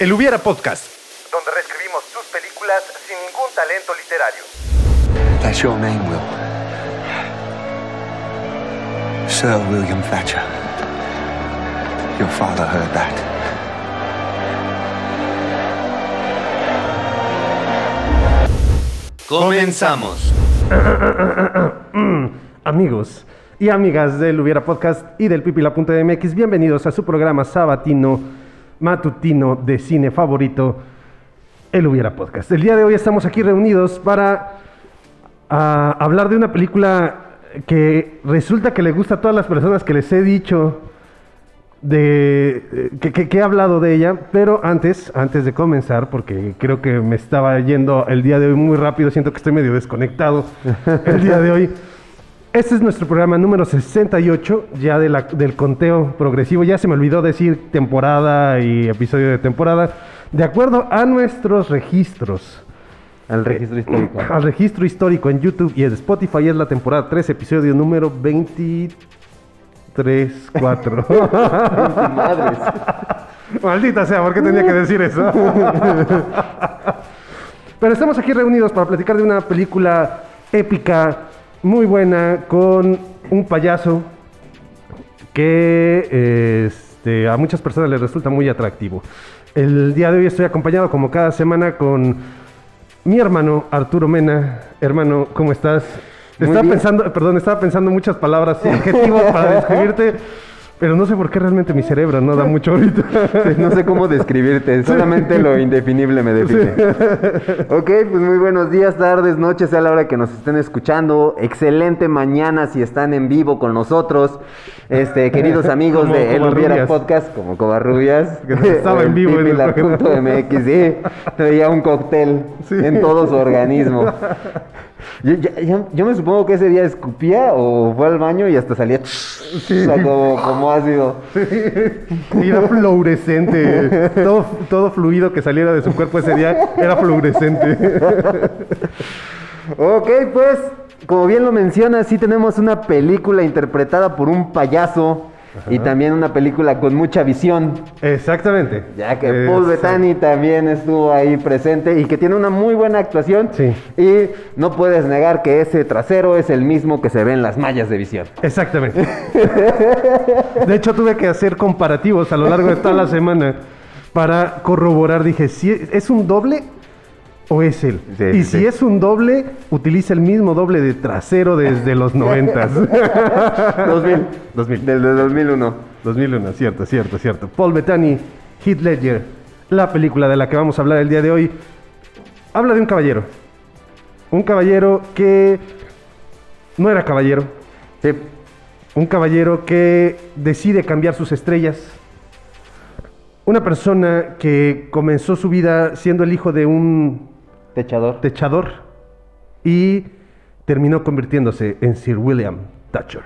El Hubiera Podcast. donde reescribimos tus películas sin ningún talento literario. That's your name, Will. Sir William Thatcher. Your father heard that. Comenzamos. Amigos y amigas del Hubiera Podcast y del Pipila.mx, bienvenidos a su programa sabatino matutino de cine favorito, el Hubiera Podcast. El día de hoy estamos aquí reunidos para ah, hablar de una película que resulta que le gusta a todas las personas que les he dicho de eh, que, que- que he hablado de ella, pero antes, antes de comenzar, porque creo que me estaba yendo el día de hoy muy rápido, siento que estoy medio desconectado el día de hoy. Este es nuestro programa número 68, ya de la- del conteo progresivo. Ya se me olvidó decir temporada y episodio de temporada. De acuerdo a nuestros registros, Al registro histórico. al registro histórico en YouTube y en Spotify es la temporada 3, episodio número 23, 4. Madres. Maldita sea, ¿por qué tenía que decir eso? Pero estamos aquí reunidos para platicar de una película épica, muy buena, con un payaso que este, a muchas personas les resulta muy atractivo. El día de hoy estoy acompañado, como cada semana, con mi hermano Arturo Mena. Hermano, ¿cómo estás? Muy Estaba bien. pensando, perdón, estaba pensando muchas palabras y adjetivos para describirte, pero no sé por qué realmente mi cerebro no da mucho ahorita. Sí, no sé cómo describirte, solamente lo indefinible me define. Ok, pues muy buenos días, tardes, noches, sea la hora que nos estén escuchando. Excelente mañana si están en vivo con nosotros. Este, queridos amigos Como de El Covarrubias. Podcast, como Covarrubias. Que estaba en vivo en el Pipila.mx, sí. Traía un cóctel en todo su organismo. Yo, me supongo que ese día escupía o fue al baño y hasta salía o sea, como, como ácido. Y era fluorescente. Todo, todo fluido que saliera de su cuerpo ese día era fluorescente. Ok, pues, como bien lo mencionas, sí tenemos una película interpretada por un payaso y también una película con mucha visión. Exactamente. Ya que Paul. Bettany también estuvo ahí presente y que tiene una muy buena actuación. Sí. Y no puedes negar que ese trasero es el mismo que se ve en las mallas de visión. Exactamente. De hecho, tuve que hacer comparativos a lo largo de toda la semana para corroborar. Dije, si es un doble o es él. Sí, y sí, si sí. es un doble, utiliza el mismo doble de trasero desde los noventas. 2000. 2000. Del de 2001. 2001, cierto, cierto, cierto. Paul Bettany, Heath Ledger, la película de la que vamos a hablar el día de hoy, habla de un caballero. Un caballero que no era caballero. Sí. Un caballero que decide cambiar sus estrellas. Una persona que comenzó su vida siendo el hijo de un Techador. techador y terminó convirtiéndose en Sir William Thatcher.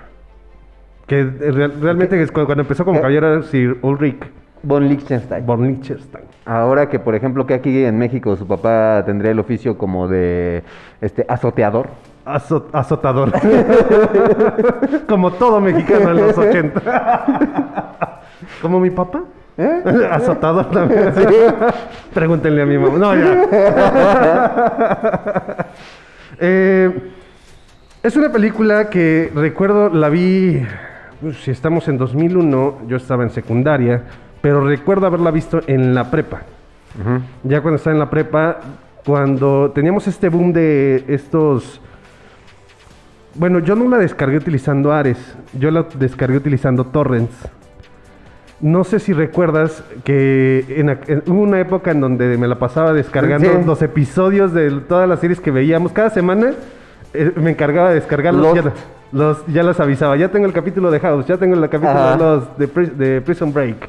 Que real- realmente es cuando, cuando empezó como Eh. caballero era Sir Ulrich Von Liechtenstein. von Liechtenstein. Ahora que, por ejemplo, que aquí en México su papá tendría el oficio como de este azoteador. Azo- azotador. como todo mexicano en los 80. como mi papá. ¿Eh? Azotador también. Pregúntenle a mi mamá. No, ya. Eh, es una película que recuerdo, la vi, pues, si estamos en 2001, yo estaba en secundaria, pero recuerdo haberla visto en la prepa. Ya cuando estaba en la prepa, cuando teníamos este boom de estos... Bueno, yo no la descargué utilizando Ares, yo la descargué utilizando torrents. No sé si recuerdas que en, aqu- en- hubo una época en donde me la pasaba descargando Sí. los episodios de todas las series que veíamos. Cada semana eh, me encargaba de descargarlos. Ya, los, ya los avisaba. Ya tengo el capítulo de House, ya tengo el capítulo Ajá. de, los, de, Pri- de Prison Break.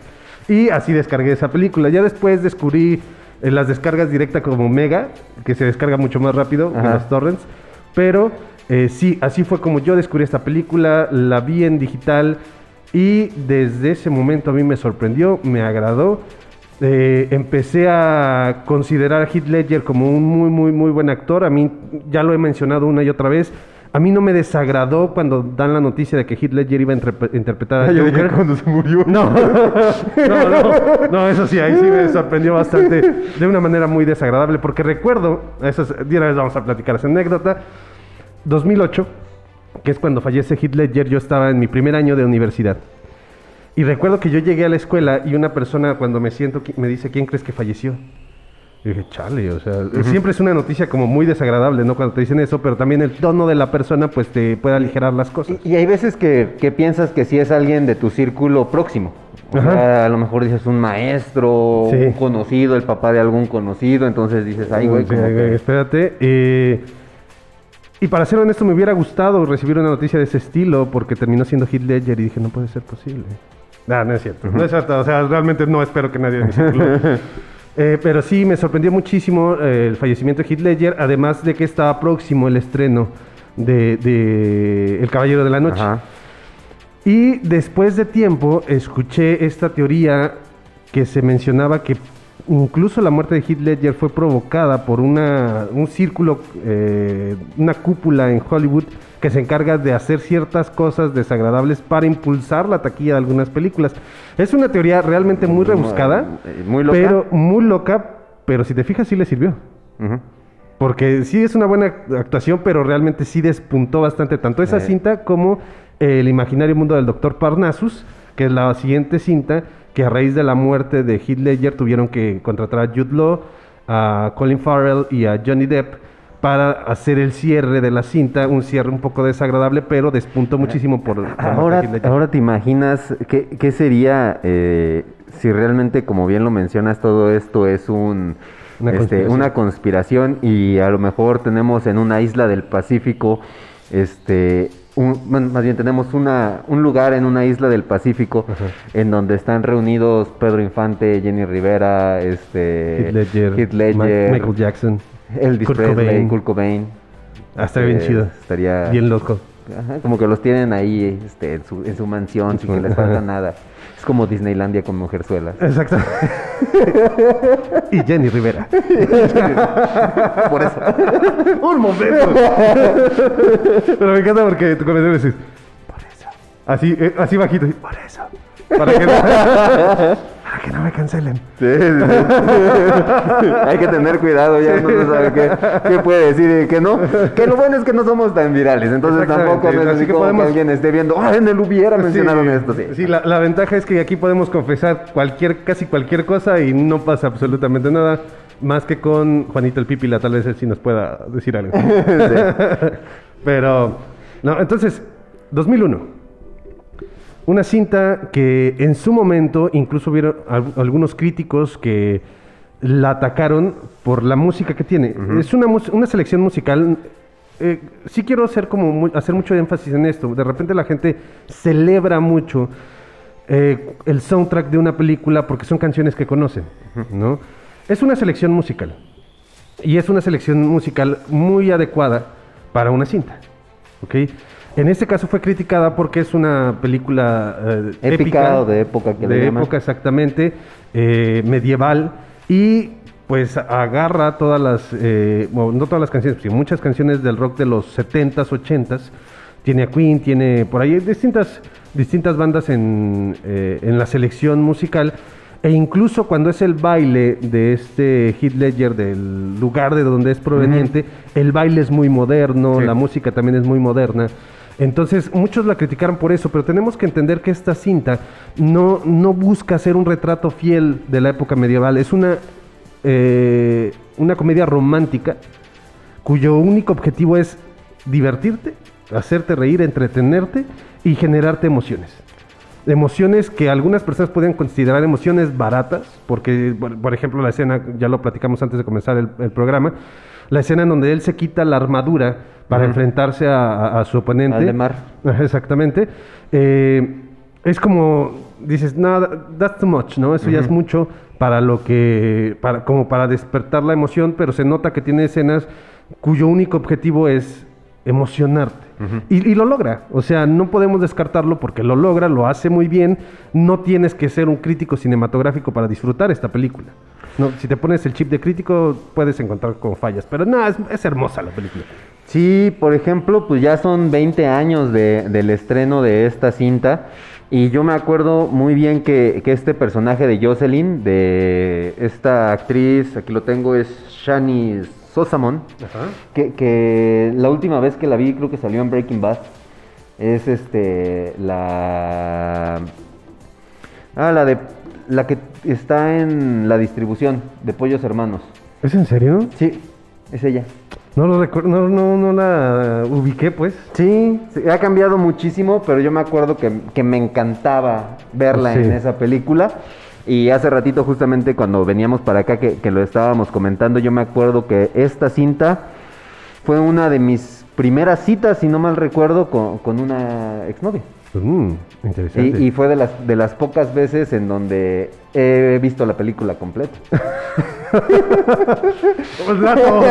Y así descargué esa película. Ya después descubrí eh, las descargas directas como Mega, que se descarga mucho más rápido que los torrents. Pero eh, sí, así fue como yo descubrí esta película. La vi en digital. Y desde ese momento a mí me sorprendió, me agradó. Eh, empecé a considerar a Heath Ledger como un muy, muy, muy buen actor. A mí, ya lo he mencionado una y otra vez, A mí no me desagradó cuando dan la noticia de que Heath Ledger iba a interpre- interpretar a Joker. cuando se murió. No, no, no, no, eso sí, ahí sí me sorprendió bastante de una manera muy desagradable, porque recuerdo, eso es, de una vez vamos a platicar esa anécdota, 2008, que es cuando fallece Heath Ledger, yo estaba en mi primer año de universidad. Y recuerdo que yo llegué a la escuela y una persona cuando me siento me dice, ¿quién crees que falleció? Y dije, chale, o sea, siempre es una noticia como muy desagradable, ¿no? Cuando te dicen eso, pero también el tono de la persona pues te puede aligerar las cosas. Y, y hay veces que, que piensas que si es alguien de tu círculo próximo. O Ajá. sea, a lo mejor dices un maestro, Sí. un conocido, el papá de algún conocido, entonces dices, ay, güey, Sí, como güey, que- espérate. eh, y para ser honesto, me hubiera gustado recibir una noticia de ese estilo porque terminó siendo Heath Ledger y dije, no puede ser posible. No, no es cierto. No es cierto. O sea, realmente no espero que nadie de. Eh, pero sí, me sorprendió muchísimo eh, el fallecimiento de Heath Ledger, además de que estaba próximo el estreno de, de El Caballero de la Noche. Ajá. Y después de tiempo escuché esta teoría que se mencionaba que incluso la muerte de Heath Ledger fue provocada por una, un círculo, eh, una cúpula en Hollywood que se encarga de hacer ciertas cosas desagradables para impulsar la taquilla de algunas películas. Es una teoría realmente muy rebuscada, Eh, muy loca. pero muy loca, pero si te fijas sí le sirvió. Porque sí es una buena actuación, pero realmente sí despuntó bastante tanto esa Eh. cinta como El imaginario mundo del doctor Parnassus, que es la siguiente cinta que a raíz de la muerte de Heath Ledger tuvieron que contratar a Jude Law, a Colin Farrell y a Johnny Depp para hacer el cierre de la cinta, un cierre un poco desagradable, pero despuntó muchísimo por, por la muerte de Ahora, ahora te imaginas qué, qué sería eh, si realmente, como bien lo mencionas, todo esto es un, Una este, conspiración. una conspiración y a lo mejor tenemos en una isla del Pacífico, este, un- bueno, más bien tenemos una, un lugar en una isla del Pacífico en donde están reunidos Pedro Infante, Jenny Rivera, este, Heath Ledger, Heath Ma- Ledger, Michael Jackson, Elvis Kurt Presley, Cobain. Kurt Cobain. Ah, estaría bien Eh, chido. Estaría Bien loco. Ajá, como que los tienen ahí este, en, su, en su mansión sin que les falta nada. Es como Disneylandia con mujerzuelas. Exacto. y Jenny Rivera. Por eso. Un momento. Pero me encanta porque tu comentario dices, por eso. Así, eh, así bajito, por eso. Para que, no, para que no me cancelen. Sí, sí. Hay que tener cuidado, ya uno no sabe qué, qué puede decir y qué no. Que lo bueno es que no somos tan virales, entonces tampoco es así que podemos- que alguien esté viendo, ah, en el hubiera mencionaron Sí, esto. Sí, Sí, la, la ventaja es que aquí podemos confesar cualquier, casi cualquier cosa y no pasa absolutamente nada. Más que con Juanito el Pipila, tal vez él sí nos pueda decir algo. Pero, no, entonces, 2001. Una cinta que en su momento incluso hubieron al- algunos críticos que la atacaron por la música que tiene. Es una, una selección musical. eh, sí quiero hacer, como hacer mucho énfasis en esto. De repente la gente celebra mucho eh, el soundtrack de una película porque son canciones que conocen, ¿no? Es una selección musical. Y es una selección musical muy adecuada para una cinta. ¿ok? En este caso fue criticada porque es una película eh, Épica o de época que le de llaman. época exactamente, eh, medieval y pues agarra todas las, eh, bueno, no todas las canciones, sino muchas canciones del rock de los 70s, 80s. Tiene a Queen, tiene por ahí distintas, distintas bandas en, eh, en la selección musical. E incluso cuando es el baile de este Heath Ledger, del lugar de donde es proveniente, el baile es muy moderno, Sí. la música también es muy moderna. Entonces, muchos la criticaron por eso, pero tenemos que entender que esta cinta no, no busca ser un retrato fiel de la época medieval. Es una, eh, una comedia romántica cuyo único objetivo es divertirte, hacerte reír, entretenerte y generarte emociones. Emociones que algunas personas pueden considerar emociones baratas, porque, por, ejemplo, la escena, ya lo platicamos antes de comenzar el programa, la escena en donde él se quita la armadura para enfrentarse a, a- a su oponente. Aldemar. Exactamente. Eh, es como, dices, no, that's too much, ¿no? Eso ya es mucho para lo que, para, como para despertar la emoción, pero se nota que tiene escenas cuyo único objetivo es emocionarte. y, y lo logra, o sea, no podemos descartarlo porque lo logra, lo hace muy bien, no tienes que ser un crítico cinematográfico para disfrutar esta película. No, si te pones el chip de crítico puedes encontrar con fallas, pero no, es, es hermosa la película. Sí, por ejemplo, pues ya son 20 años de- del estreno de esta cinta. Y yo me acuerdo muy bien que, que este personaje de Jocelyn, de esta actriz, aquí lo tengo, es Shani Sosamon, Ajá. que, que la última vez que la vi creo que salió en Breaking Bad. Es este la ah la de la que está en la distribución de Pollos Hermanos. ¿Es en serio? Sí, es ella. No lo recuerdo, no, no, no la ubiqué, pues. Sí, sí, ha cambiado muchísimo, pero yo me acuerdo que, que me encantaba verla Sí. en esa película. Y hace ratito, justamente cuando veníamos para acá, que, que lo estábamos comentando, yo me acuerdo que esta cinta fue una de mis primeras citas, si no mal recuerdo, con, con una exnovia. Mm, interesante. Y, y fue de las, de las pocas veces en donde he visto la película completa. Un dato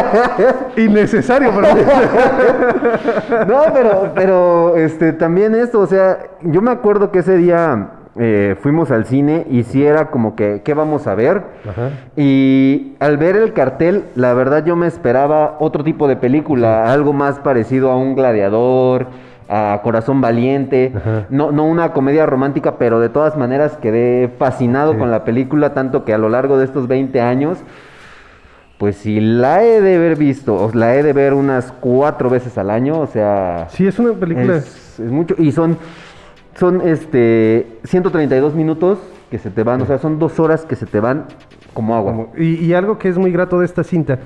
innecesario, pero... No, pero, pero este, también esto, o sea, yo me acuerdo que ese día eh, fuimos al cine y sí era como que, ¿qué vamos a ver? Ajá. Y al ver el cartel, la verdad yo me esperaba otro tipo de película, algo más parecido a un gladiador, a Corazón Valiente, Ajá. no, no una comedia romántica, pero de todas maneras quedé fascinado Sí. con la película, tanto que a lo largo de estos 20 años, pues si la he de haber visto, o la he de ver unas cuatro veces al año, o sea... Sí, es una película... Es, es mucho. Y son, son este 132 minutos que se te van, o sea, son dos horas que se te van como agua. Y, y algo que es muy grato de esta cinta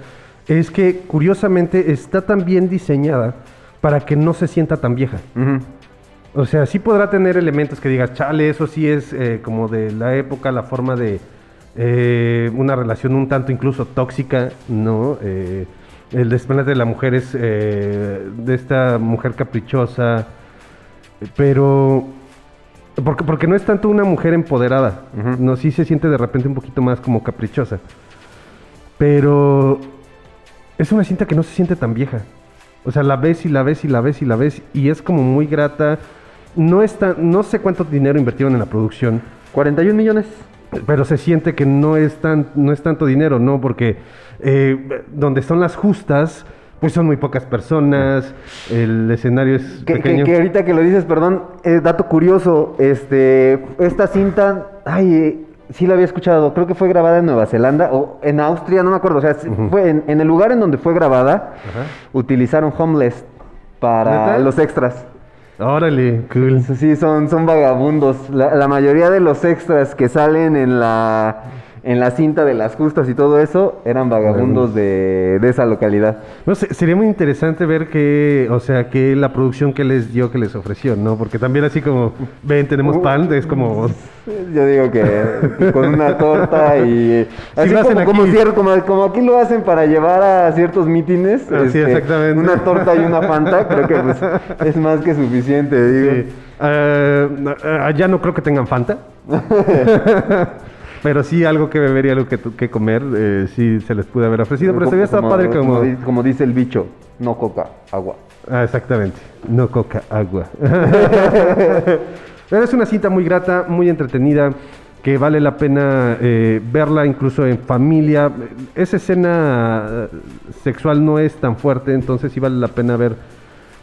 es que curiosamente está tan bien diseñada para que no se sienta tan vieja. O sea, sí podrá tener elementos que digas, chale, eso sí es eh, como de la época, la forma de eh, una relación un tanto incluso tóxica, ¿no? Eh, el desplante de la mujer es eh, de esta mujer caprichosa, pero... Porque, porque no es tanto una mujer empoderada, no, sí se siente de repente un poquito más como caprichosa. Pero es una cinta que no se siente tan vieja. O sea, la ves y la ves y la ves y la ves y es como muy grata. No está, no sé cuánto dinero invirtieron en la producción, 41 millones. pero se siente que no es tan, no es tanto dinero, ¿no? Porque eh, donde son las justas, pues son muy pocas personas, el escenario es Que, que- pequeño. que ahorita que lo dices, perdón, eh, dato curioso, este, esta cinta, ay, eh, sí la había escuchado, creo que fue grabada en Nueva Zelanda o en Austria, no me acuerdo, o sea, fue en, en el lugar en donde fue grabada, utilizaron Homeless para ¿Neta? los extras. Órale, cool. Sí, son, son vagabundos. La, la mayoría de los extras que salen en la, en la cinta de las justas y todo eso eran vagabundos de, de esa localidad. No sé, sería muy interesante ver que, o sea, que la producción que les dio, que les ofreció, ¿no? Porque también así como, ven, tenemos pan, es como... Yo digo que con una torta y... Así lo hacen como, como, aquí. cier- como, como aquí lo hacen para llevar a ciertos mítines. este, Así, exactamente. Una torta y una fanta, creo que pues, es más que suficiente, digo. Sí. Eh, allá no creo que tengan Fanta. Pero sí algo que beber y algo que, que comer, eh, sí se les pude haber ofrecido. Pero se había estado padre como... como dice el bicho, no coca, agua. Ah, exactamente. No coca, agua. Pero es una cita muy grata, muy entretenida, que vale la pena eh, verla incluso en familia. Esa escena eh, sexual no es tan fuerte, entonces sí vale la pena ver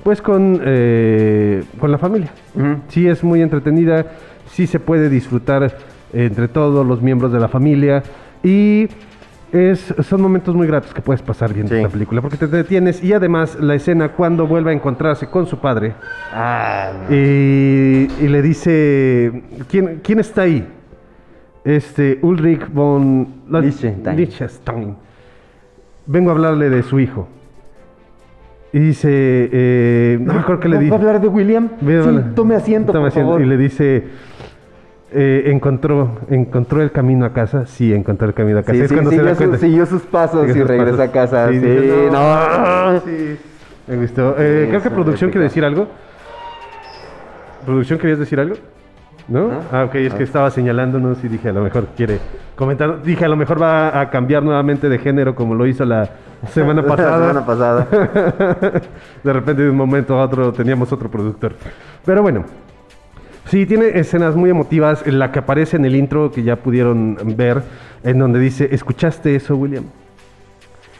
pues con, eh, con la familia. Ujú. Sí es muy entretenida, sí se puede disfrutar entre todos los miembros de la familia y es, son momentos muy gratos que puedes pasar viendo Sí. esta película porque te detienes y además la escena cuando vuelve a encontrarse con su padre Ah, y, y le dice ¿quién, quién está ahí? Este Ulrich von Liechtenstein. Vengo a hablarle de su hijo. Y dice, eh, no me acuerdo qué le ¿Va dijo. a hablar de William? Sí, tome asiento, Tome por asiento. favor. Y le dice, eh, encontró, encontró el camino a casa. Sí, encontró el camino a casa. Sí, es sí, cuando se da siguió, su- cuenta. siguió sus pasos y sus regresó pasos. a casa. Sí, dice, no. sí. Me gustó. Eh, creo que producción quiere decir algo. ¿Producción querías decir algo? ¿No? ¿No? Ah, ok, es que estaba señalándonos y dije, a lo mejor quiere comentar. Dije, a lo mejor va a cambiar nuevamente de género como lo hizo la semana pasada. La semana pasada. de repente de un momento a otro teníamos otro productor. Pero bueno, sí, tiene escenas muy emotivas. En la que aparece en el intro que ya pudieron ver, en donde dice, ¿escuchaste eso, William?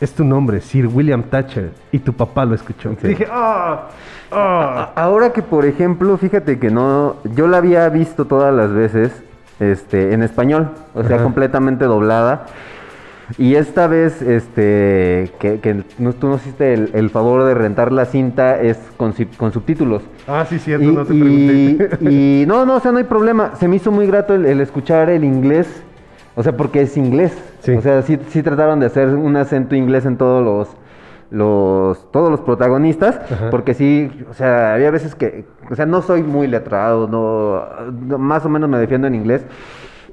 es tu nombre, Sir William Thatcher, y tu papá lo escuchó. Sí. Dije, ¡ah! ¡ah! Ahora que, por ejemplo, fíjate que no, yo la había visto todas las veces, este, en español, o sea, Ajá. completamente doblada. Y esta vez, este, que, que no- tú nos hiciste el, el favor de rentar la cinta, es con, con subtítulos. Ah, sí, cierto, Y, no te y- pregunté. y no, no, o sea, no hay problema. Se me hizo muy grato el, el escuchar el inglés, o sea, porque es inglés. Sí. O sea, sí, sí trataron de hacer un acento inglés en todos los, los todos los protagonistas, Ajá. porque sí, o sea, había veces que, o sea, no soy muy letrado, no, no- más o menos me defiendo en inglés.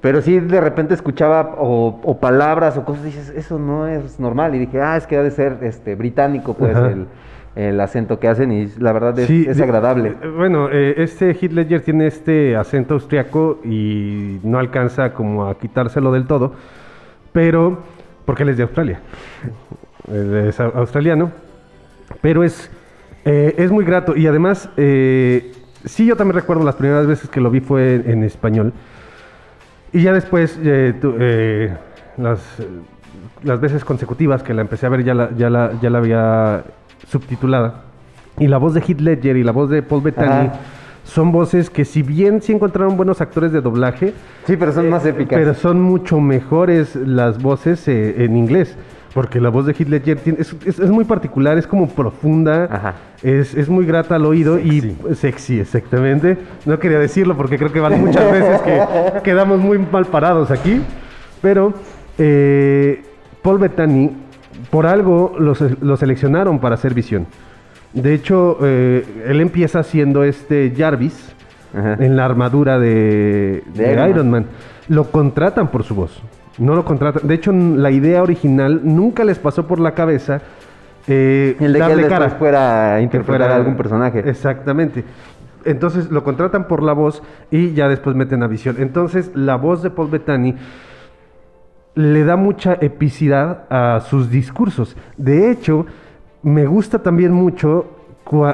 Pero sí de repente escuchaba o, o palabras o cosas y dices, eso no es normal. Y dije, ah, es que ha de ser este británico, pues, Ajá. el, el acento que hacen. Y la verdad es, Sí, es agradable. eh, Bueno, eh, este Heath Ledger tiene este acento austriaco y no alcanza como a quitárselo del todo, pero porque él es de Australia, Él es au- australiano, pero es, eh, es muy grato y además, eh, sí, yo también recuerdo las primeras veces que lo vi fue en, en español y ya después, eh, tu- eh, las, eh, las veces consecutivas que la empecé a ver ya la, ya la, ya la había subtitulada. Y la voz de Heath Ledger y la voz de Paul Bettany Ajá. son voces que si bien sí encontraron buenos actores de doblaje, Sí, pero son más épicas. pero son mucho mejores las voces eh, en inglés. Porque la voz de Heath Ledger tiene- es, es- es muy particular, es como profunda, Aja. Es, es muy grata al oído y sexy, exactamente. No quería decirlo porque creo que van muchas veces que quedamos muy mal parados aquí. Pero eh, Paul Bettany, por algo lo, se- lo seleccionaron para hacer visión. De hecho, eh, él empieza siendo este Jarvis Ajá. en la armadura de, De de Iron Iron, Man. Man. Lo contratan por su voz. No lo contratan. De hecho, la idea original nunca les pasó por la cabeza eh, El de que él darle cara. fuera a interpretar fuera- a algún personaje. Exactamente. Entonces lo contratan por la voz y ya después meten a visión. Entonces la voz de Paul Bettany le da mucha epicidad a sus discursos. De hecho, me gusta también mucho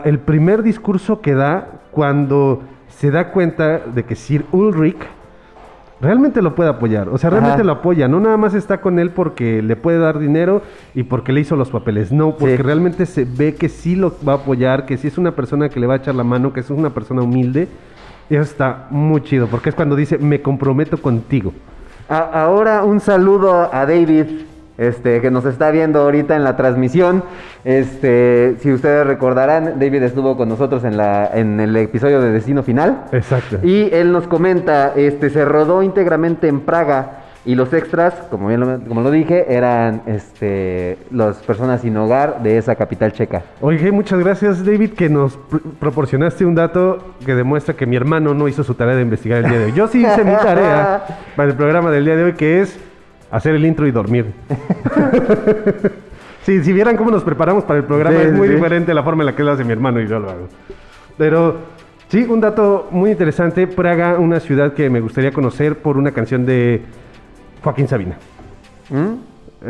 el primer discurso que da cuando se da cuenta de que Sir Ulrich realmente lo puede apoyar. O sea, realmente Ajá. lo apoya. No nada más está con él porque le puede dar dinero y porque le hizo los papeles. No, porque Sí. realmente se ve que sí lo va a apoyar, que sí es una persona que le va a echar la mano, que es una persona humilde. Y eso está muy chido, porque es cuando dice, me comprometo contigo. A- ahora un saludo a David, este, que nos está viendo ahorita en la transmisión. Este, si ustedes recordarán, David estuvo con nosotros en la, en el episodio de Destino Final. Exacto. Y él nos comenta, este, se rodó íntegramente en Praga y los extras, como bien lo, como lo dije, eran, este, las personas sin hogar de esa capital checa. Oye, muchas gracias David que nos pr- proporcionaste un dato que demuestra que mi hermano no hizo su tarea de investigar el día de hoy. Yo sí hice mi tarea para el programa del día de hoy que es hacer el intro y dormir. sí, si vieran cómo nos preparamos para el programa Sí, es muy sí. diferente la forma en la que lo hace mi hermano y yo lo hago. Pero sí, un dato muy interesante. Praga, una ciudad que me gustaría conocer por una canción de Joaquín Sabina. ¿Mm?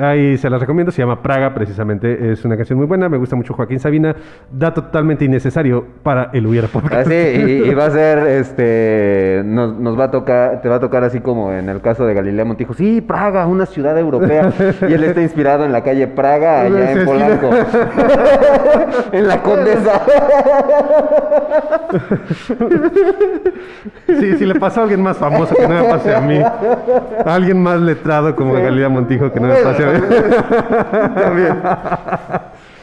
Ahí se las recomiendo, se llama Praga precisamente, es una canción muy buena, me gusta mucho Joaquín Sabina, dato totalmente innecesario para el Hubiera Podcast. Así, y, y va a ser, este, nos, nos va a tocar, te va a tocar así como en el caso de Galilea Montijo, sí, Praga, una ciudad europea, y él está inspirado en la calle Praga, allá Sí, en sí. Polanco, en la Condesa. Sí, si le pasa a alguien más famoso que no me pase a mí, a alguien más letrado como Galilea Montijo que no me pase a mí. También.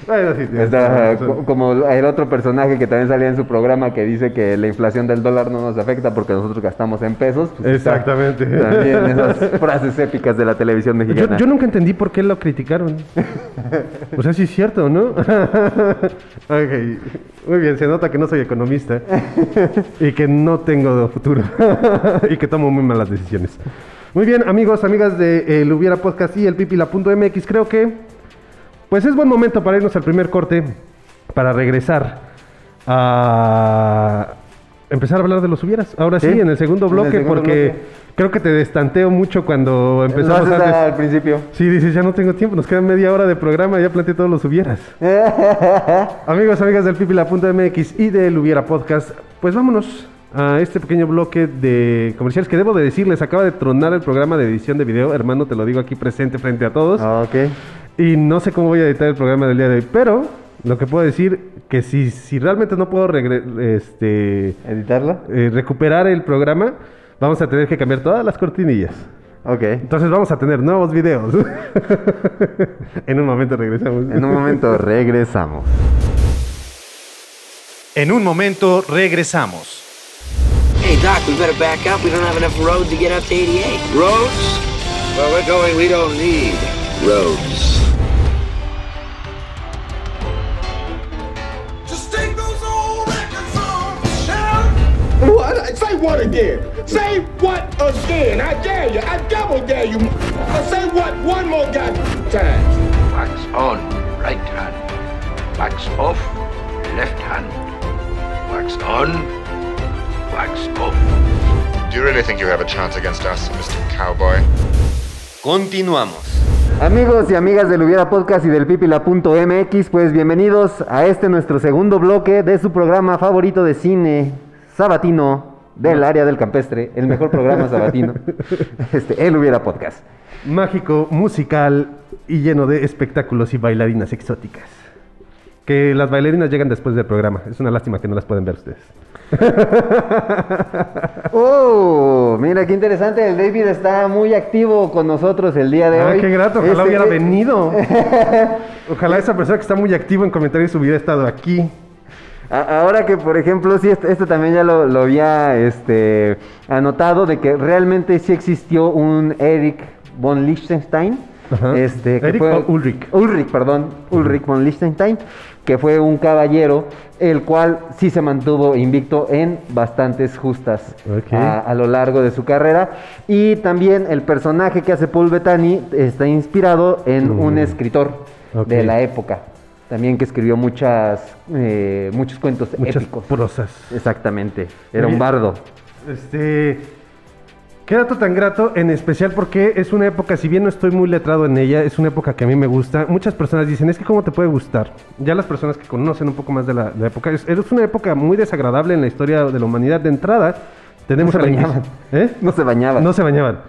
Bueno, sí, Está, como el otro personaje que también salía en su programa que dice que la inflación del dólar no nos afecta porque nosotros gastamos en pesos. pues está Exactamente. También esas frases épicas de la televisión Yo, mexicana. yo nunca entendí por qué lo criticaron. O sea, sí es cierto, ¿no? Ok, Muy bien, se nota que no soy economista y que no tengo futuro y que tomo muy malas decisiones. Muy bien, amigos, amigas de El Hubiera Podcast y el Pipila.mx, creo que pues es buen momento para irnos al primer corte para regresar a empezar a hablar de los hubieras. Ahora sí, Sí, en el segundo el bloque, segundo porque bloque. creo que te destanteo mucho cuando empezamos haces antes. al principio. Sí, dices, ya no tengo tiempo, nos queda media hora de programa, ya planteé todos los hubieras. Amigos, amigas del Pipila.mx y del Hubiera Podcast, pues vámonos a este pequeño bloque de comerciales que debo de decirles, acaba de tronar el programa de edición de video, hermano, te lo digo aquí presente frente a todos. Ah, ok. Y no sé cómo voy a editar el programa del día de hoy, pero lo que puedo decir que si, si realmente no puedo este, ¿Editarla? eh, recuperar el programa, vamos a tener que cambiar todas las cortinillas. Ok. Entonces vamos a tener nuevos videos. en un momento regresamos. En un momento regresamos. En un momento regresamos. Hey, Doc, we better back up. We don't have enough road to get up to 88. Roads? Where we're going, we don't need roads. Just take those old records off the shelf. What? Say what again? Say what again? I dare you. I double dare you. Uh, say what one more goddamn time. Wax on, right hand. Wax off, left hand. Wax on, wax off. Do you really think you have a chance against us, Mr. Cowboy? Continuamos. Amigos y amigas del Hubiera Podcast y del Pipila.mx, pues bienvenidos a este nuestro segundo bloque de su programa favorito de cine sabatino del área del campestre, el mejor programa sabatino, este, el Hubiera Podcast. Mágico, musical y lleno de espectáculos y bailarinas exóticas. Que las bailarinas llegan después del programa. Es una lástima que no las pueden ver ustedes. Oh, mira qué interesante, el David está muy activo con nosotros el día de Ah, hoy. qué grato, ojalá Este, hubiera eh, venido. Ojalá esa persona que está muy activo en comentarios hubiera estado aquí. Ahora que, por ejemplo, sí, este, este también ya lo, lo había este, anotado, de que realmente sí existió un Eric von Liechtenstein. Este, Eric fue- Ulrich. Ulrich, perdón. Ulrich von Liechtenstein, que fue un caballero, el cual sí se mantuvo invicto en bastantes justas a, a lo largo de su carrera. Y también el personaje que hace Paul Bettany está inspirado en un escritor Mm. De la época. También que escribió muchas, eh, muchos cuentos Muchas épicos. prosas. Exactamente. Era un bardo. Este. Qué dato tan grato, en especial porque es una época, si bien no estoy muy letrado en ella, es una época que a mí me gusta. Muchas personas dicen, es que cómo te puede gustar. Ya las personas que conocen un poco más de la, de la época, es, es una época muy desagradable en la historia de la humanidad. De entrada, tenemos No se bañaban. ¿Eh? No se bañaban. No se bañaban.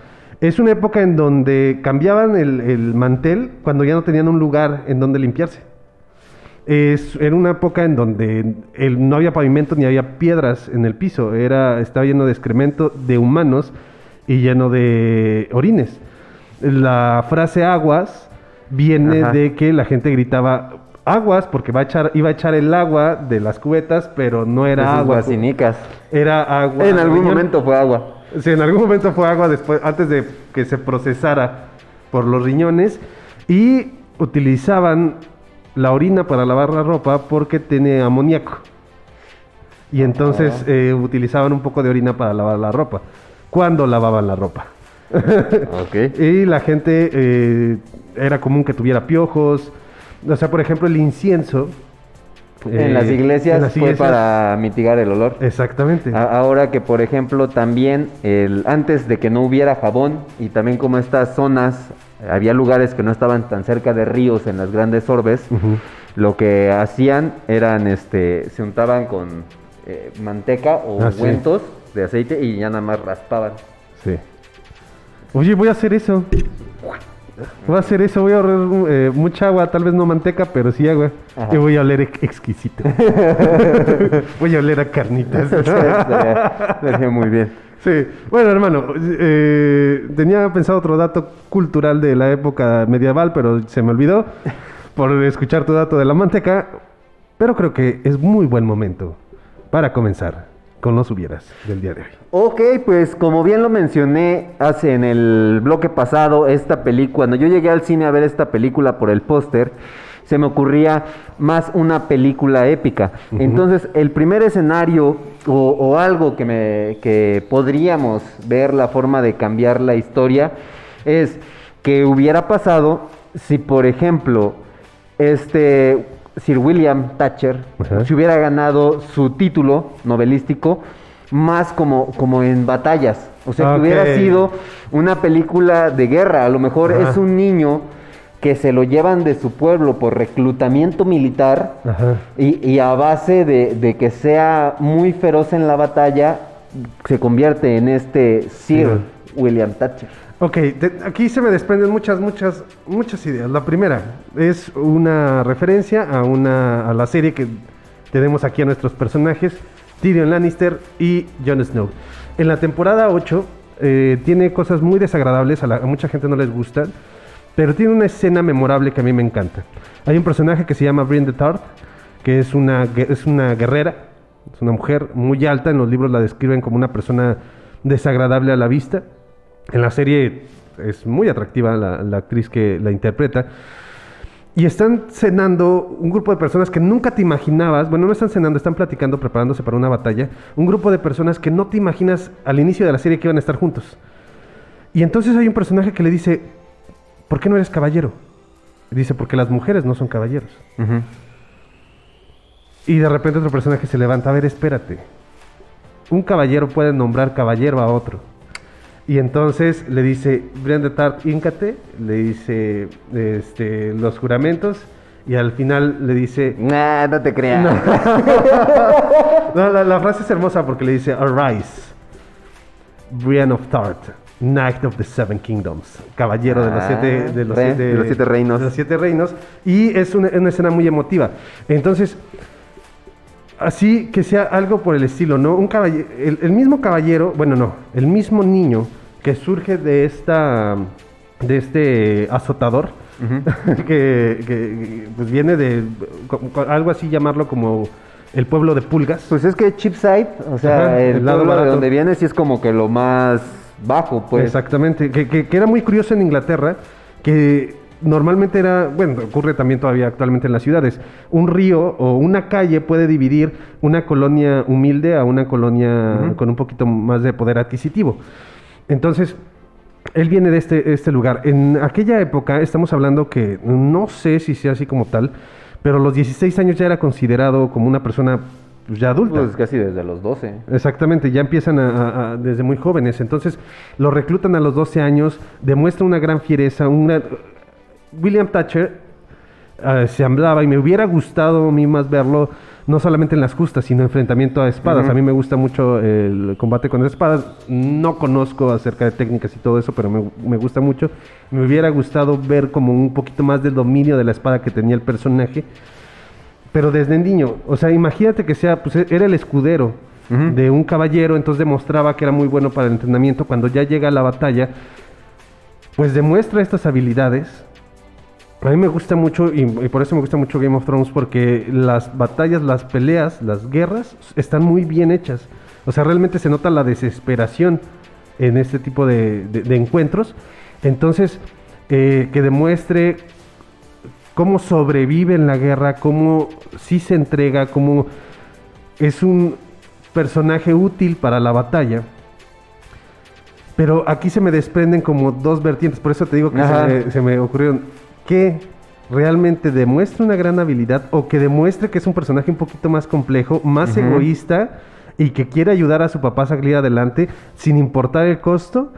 Es una época en donde cambiaban el, el mantel cuando ya no tenían un lugar en donde limpiarse. Es, era una época en donde el- no había pavimento ni había piedras en el piso. Era, estaba lleno de excremento de humanos y lleno de orines. La frase aguas viene Ajá. de que la gente gritaba aguas porque va a echar, iba a echar el agua de las cubetas, pero no era Esas agua. guasinicas. Era agua. En algún riñón. momento fue agua. Sí, en algún momento fue agua después, antes de que se procesara por los riñones y utilizaban la orina para lavar la ropa porque tiene amoníaco. Y entonces eh, utilizaban un poco de orina para lavar la ropa. Cuando lavaban la ropa. Ok. Y la gente eh, era común que tuviera piojos. O sea, por ejemplo, el incienso. en eh, las iglesias en las fue iglesias- para mitigar el olor. Exactamente. A- Ahora que, por ejemplo, también el, antes de que no hubiera jabón y también como estas zonas, había lugares que no estaban tan cerca de ríos en las grandes orbes, lo que hacían eran, este, se untaban con eh, manteca o Ah, sí. De aceite y ya nada más raspaban. Sí. Oye, voy a hacer eso. Voy a hacer eso, voy a ahorrar eh, mucha agua, tal vez no manteca, pero sí agua. Ajá. Y voy a oler ex- exquisito. voy a oler a carnitas. Sería muy bien. sí. Bueno, hermano, eh, tenía pensado otro dato cultural de la época medieval, pero se me olvidó por escuchar tu dato de la manteca. Pero creo que es muy buen momento para comenzar con los hubieras del día de hoy. Ok, pues como bien lo mencioné hace en el bloque pasado, esta película, cuando yo llegué al cine a ver esta película por el póster, se me ocurría más una película épica. Entonces, el primer escenario o, o algo que, me, que podríamos ver la forma de cambiar la historia es que hubiera pasado si, por ejemplo, este Sir William Thatcher Ajá. si hubiera ganado su título novelístico más como, como en batallas. O sea, que hubiera sido una película de guerra. A lo mejor es un niño que se lo llevan de su pueblo por reclutamiento militar y, y a base de, de que sea muy feroz en la batalla, se convierte en este Sir William Thatcher. Ok, te- aquí se me desprenden muchas, muchas, muchas ideas. La primera es una referencia a, una, a la serie que tenemos aquí a nuestros personajes, Tyrion Lannister y Jon Snow. En la temporada 8 eh, tiene cosas muy desagradables, a, la- a mucha gente no les gustan, pero tiene una escena memorable que a mí me encanta. Hay un personaje que se llama Brienne de Tart, que es una, es una guerrera, es una mujer muy alta, en los libros la describen como una persona desagradable a la vista. En la serie es muy atractiva la, la actriz que la interpreta. Y están cenando un grupo de personas que nunca te imaginabas, bueno, no están cenando, están platicando, preparándose para una batalla. Un grupo de personas que no te imaginas al inicio de la serie que iban a estar juntos. Y entonces hay un personaje que le dice, ¿por qué no eres caballero? Y dice, porque las mujeres no son caballeros. Y de repente otro personaje se levanta, a ver, espérate. Un caballero puede nombrar caballero a otro. Y entonces le dice, Brian de Tart, íncate, le dice este, los juramentos, y al final le dice... Nah, no te creas. No, la, la frase es hermosa porque le dice, Arise, Brian of Tart, Knight of the Seven Kingdoms, caballero de los Ah, siete, de los re- siete, de los siete reinos. de los siete reinos. Y es una, una escena muy emotiva. Entonces, así que sea algo por el estilo, ¿no? Un caballero, el, el mismo caballero, bueno, no, el mismo niño que surge de esta, de este azotador, que, que, pues viene de algo así llamarlo como el pueblo de pulgas. Pues es que Chipside, o sea, Ajá, el, el lado pueblo de donde viene sí es como que lo más bajo, pues. Exactamente, que, que- que era muy curioso en Inglaterra, que normalmente era, bueno, ocurre también todavía actualmente en las ciudades, un río o una calle puede dividir una colonia humilde a una colonia con un poquito más de poder adquisitivo. Entonces, él viene de este, este lugar. En aquella época, estamos hablando que no sé si sea así como tal, pero a los 16 años ya era considerado como una persona pues, ya adulta. Pues casi desde los 12. Exactamente, ya empiezan a- a- a- desde muy jóvenes. Entonces, lo reclutan a los 12 años, demuestra una gran fiereza. Una... William Thatcher eh, se hablaba y me hubiera gustado a mí más verlo, no solamente en las justas, sino enfrentamiento a espadas. A mí me gusta mucho el combate con espadas. No conozco acerca de técnicas y todo eso, pero me, me gusta mucho. Me hubiera gustado ver como un poquito más del dominio de la espada que tenía el personaje. Pero desde niño, o sea, imagínate que sea, pues era el escudero de un caballero, entonces demostraba que era muy bueno para el entrenamiento. Cuando ya llega a la batalla, pues demuestra estas habilidades. A mí me gusta mucho, y, y por eso me gusta mucho Game of Thrones, porque las batallas, las peleas, las guerras están muy bien hechas. O sea, realmente se nota la desesperación en este tipo de, de- de encuentros. Entonces, eh, que demuestre cómo sobrevive en la guerra, cómo sí se entrega, cómo es un personaje útil para la batalla. Pero aquí se me desprenden como dos vertientes, por eso te digo que se Ajá. me, se me ocurrieron que realmente demuestre una gran habilidad o que demuestre que es un personaje un poquito más complejo, más egoísta y que quiere ayudar a su papá a salir adelante sin importar el costo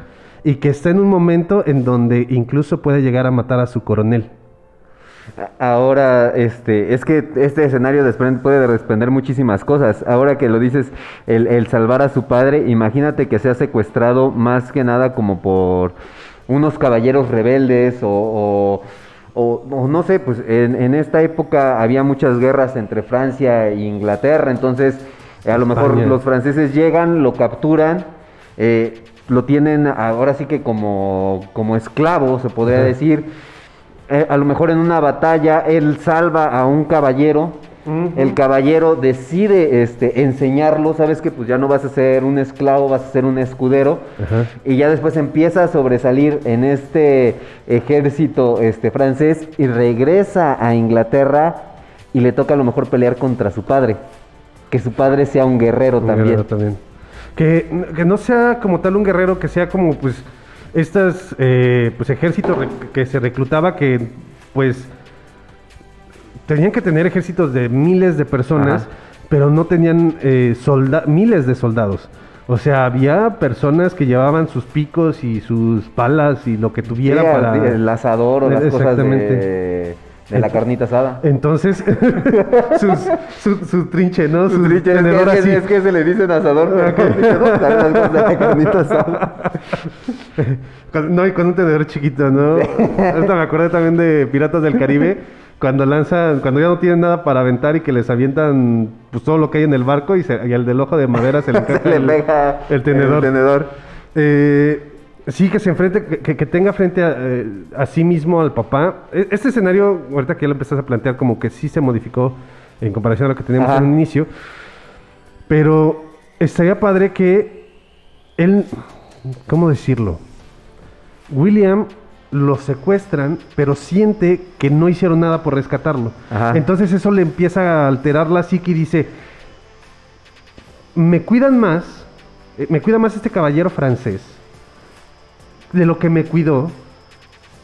y que está en un momento en donde incluso puede llegar a matar a su coronel. Ahora, este, es que este escenario desprende- puede desprender muchísimas cosas. Ahora que lo dices, el, el salvar a su padre, imagínate que sea secuestrado más que nada como por unos caballeros rebeldes o, o- o- o no sé, pues en, en esta época había muchas guerras entre Francia e Inglaterra, entonces eh, a lo mejor España. los franceses llegan, lo capturan, eh, lo tienen ahora sí que como, como esclavo, se podría decir. Eh, a lo mejor en una batalla él salva a un caballero, el caballero decide este, enseñarlo, sabes que pues ya no vas a ser un esclavo, vas a ser un escudero, y ya después empieza a sobresalir en este ejército este, francés y regresa a Inglaterra y le toca a lo mejor pelear contra su padre, que su padre sea un guerrero Un también. guerrero también. Que, que no sea como tal un guerrero, que sea como pues estas eh, pues ejércitos que se reclutaba que pues tenían que tener ejércitos de miles de personas, Ajá. pero no tenían eh, solda- miles de soldados. O sea, había personas que llevaban sus picos y sus palas y lo que tuviera Sí, para... el asador o las cosas de, De la carnita asada. Entonces, sus- su, su trinche, ¿no? Su, Trinche, es, que, es- así. es que se le dicen asador. pero Ok. me quedo con las de la carnita asada. No, y con un tenedor chiquito, ¿no? Ahorita me acordé también de Piratas del Caribe, cuando lanzan, cuando ya no tienen nada para aventar y que les avientan pues todo lo que hay en el barco y, se- y al del ojo de madera se le Se le el, pega el tenedor. el tenedor. Eh, sí, que se enfrente, que- tenga frente a, eh, a sí mismo al papá. E- Este escenario, ahorita que ya lo empezaste a plantear, como que sí se modificó en comparación a lo que teníamos Ajá. en un inicio. Pero estaría padre que él, ¿cómo decirlo? William lo secuestran, pero siente que no hicieron nada por rescatarlo. Ajá. Entonces eso le empieza a alterar la psique y dice, me cuidan más, eh, me cuida más este caballero francés de lo que me cuidó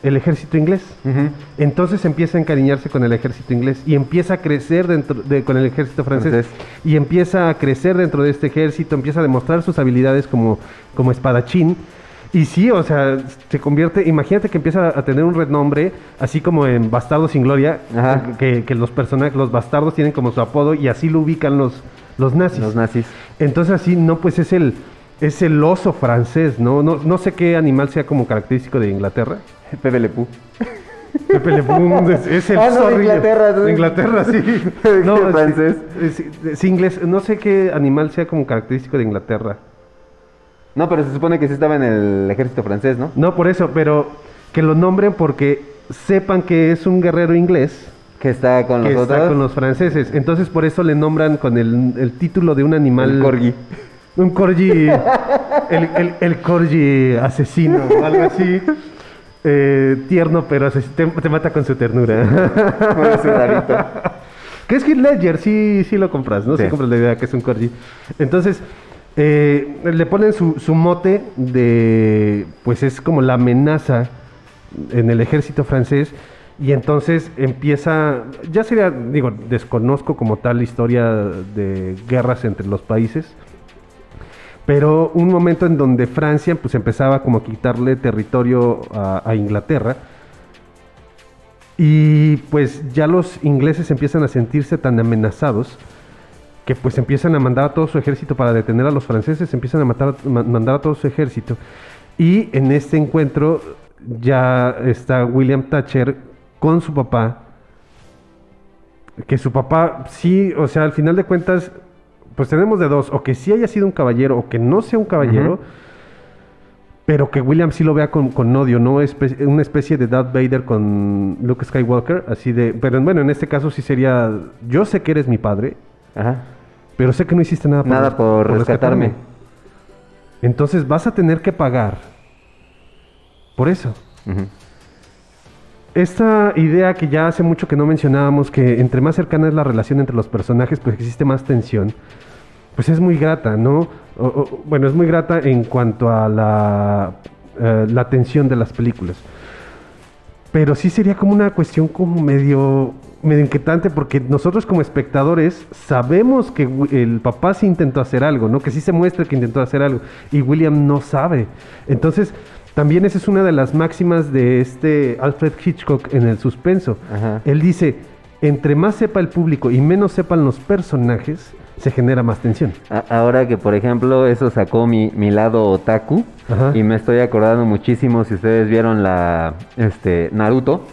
el ejército inglés. Entonces empieza a encariñarse con el ejército inglés y empieza a crecer dentro de, con el ejército francés, Francés. y empieza a crecer dentro de este ejército, empieza a demostrar sus habilidades como, como espadachín. Y sí, o sea, se convierte, imagínate que empieza a tener un renombre, así como en Bastardo sin Gloria, Ajá. que, que los personajes, los bastardos tienen como su apodo y así lo ubican los, los nazis. Los nazis. Entonces así, no, pues es el, es el oso francés, ¿no? No, no sé qué animal sea como característico de Inglaterra. Pepe Le Pew. Pepe Le Pew es, es el Ah, no, de. Inglaterra, De. Inglaterra, sí. Es no, es- francés. Es, es inglés. No sé qué animal sea como característico de Inglaterra. No, pero se supone que sí estaba en el ejército francés, ¿no? No, por eso, pero que lo nombren porque sepan que es un guerrero inglés Que está con que los está otros. con los franceses. Entonces por eso le nombran con el, el título de un animal. El corgi. Un corgi. el, el, el corgi asesino o algo así. Eh, tierno, pero te, te mata con su ternura. Bueno, sí, rarito. que es Heath Ledger, sí, sí lo compras, ¿no? Sí, Sí. compras la idea que es un corgi. Entonces, eh, le ponen su, mote de, pues es como la amenaza en el ejército francés. Y entonces empieza, ya sería, digo, desconozco como tal la historia de guerras entre los países, pero un momento en donde Francia pues empezaba como a quitarle territorio a Inglaterra y pues ya los ingleses empiezan a sentirse tan amenazados que pues empiezan a mandar a todo su ejército para detener a los franceses, empiezan a matar, ma- mandar a todo su ejército. Y en este encuentro ya está William Thatcher con su papá, que su papá sí, o sea, al final de cuentas, pues tenemos de dos, o que sí haya sido un caballero o que no sea un caballero, pero que William sí lo vea con, con odio, ¿no? Espe- una especie de Darth Vader con Luke Skywalker, así de, pero bueno, en este caso sí sería, yo sé que eres mi padre, Ajá. Pero sé que no hiciste nada por, Nada por rescatarme. Entonces vas a tener que pagar por eso. Esta idea que ya hace mucho que no mencionábamos, que entre más cercana es la relación entre los personajes, pues existe más tensión, pues es muy grata, ¿no? O- o- bueno, es muy grata en cuanto a la, eh, la tensión de las películas. Pero sí sería como una cuestión como medio, medio inquietante, porque nosotros como espectadores sabemos que el papá sí intentó hacer algo, ¿no? Que sí se muestra que intentó hacer algo, y William no sabe. Entonces, también esa es una de las máximas de este Alfred Hitchcock en el suspenso. Ajá. Él dice, entre más sepa el público y menos sepan los personajes, se genera más tensión. Ahora que, por ejemplo, eso sacó mi, mi lado otaku. Ajá. Y me estoy acordando muchísimo si ustedes vieron la este Naruto.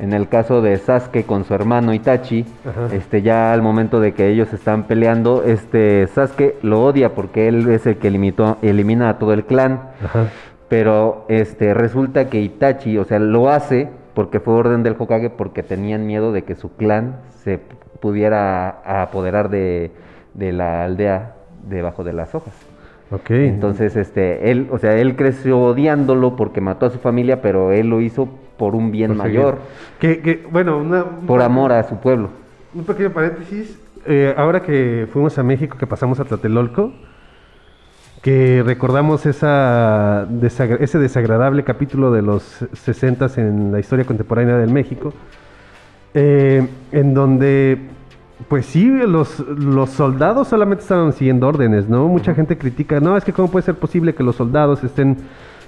En el caso de Sasuke con su hermano Itachi, Ajá. este ya al momento de que ellos están peleando, este Sasuke lo odia porque él es el que limitó, elimina a todo el clan. Ajá. Pero este resulta que Itachi, o sea, lo hace porque fue orden del Hokage porque tenían miedo de que su clan se pudiera apoderar de, de la aldea debajo de las hojas. Ok. Entonces, este, él, o sea, él creció odiándolo porque mató a su familia, pero él lo hizo por un bien Por mayor, Que, que, bueno, una, por amor a su pueblo. Un pequeño paréntesis. eh, ahora que fuimos a México, que pasamos a Tlatelolco, que recordamos esa desagra- ese desagradable capítulo de los 60 en la historia contemporánea del México, eh, en donde, pues sí, los, los soldados solamente estaban siguiendo órdenes, ¿no? Mucha gente critica, no, es que cómo puede ser posible que los soldados estén,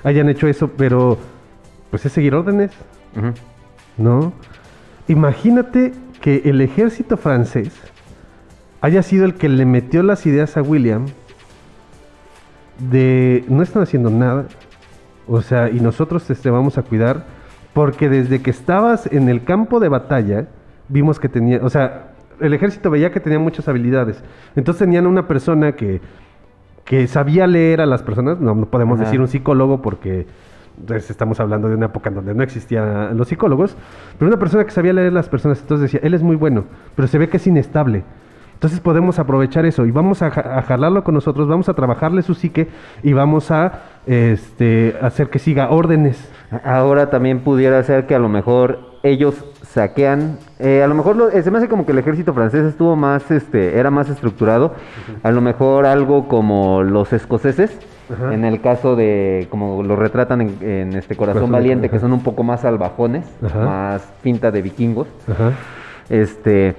hayan hecho eso, pero pues es seguir órdenes. ¿no? Imagínate que el ejército francés haya sido el que le metió las ideas a William de no están haciendo nada, o sea, y nosotros te vamos a cuidar, porque desde que estabas en el campo de batalla, vimos que tenía, o sea, el ejército veía que tenía muchas habilidades. Entonces tenían una persona que, que sabía leer a las personas, no, no podemos Ajá. decir un psicólogo porque pues, estamos hablando de una época en donde no existían los psicólogos, pero una persona que sabía leer las personas, entonces decía, él es muy bueno, pero se ve que es inestable. Entonces podemos aprovechar eso y vamos a, a jalarlo con nosotros, vamos a trabajarle su psique y vamos a este, hacer que siga órdenes. Ahora también pudiera ser que a lo mejor ellos saquean, eh, a lo mejor lo- eh, se me hace como que el ejército francés estuvo más, este, era más estructurado, a lo mejor algo como los escoceses, Ajá. en el caso de, como lo retratan en, en este Corazón Corazón, Valiente, ajá. que son un poco más salvajones, Ajá. más pinta de vikingos, este,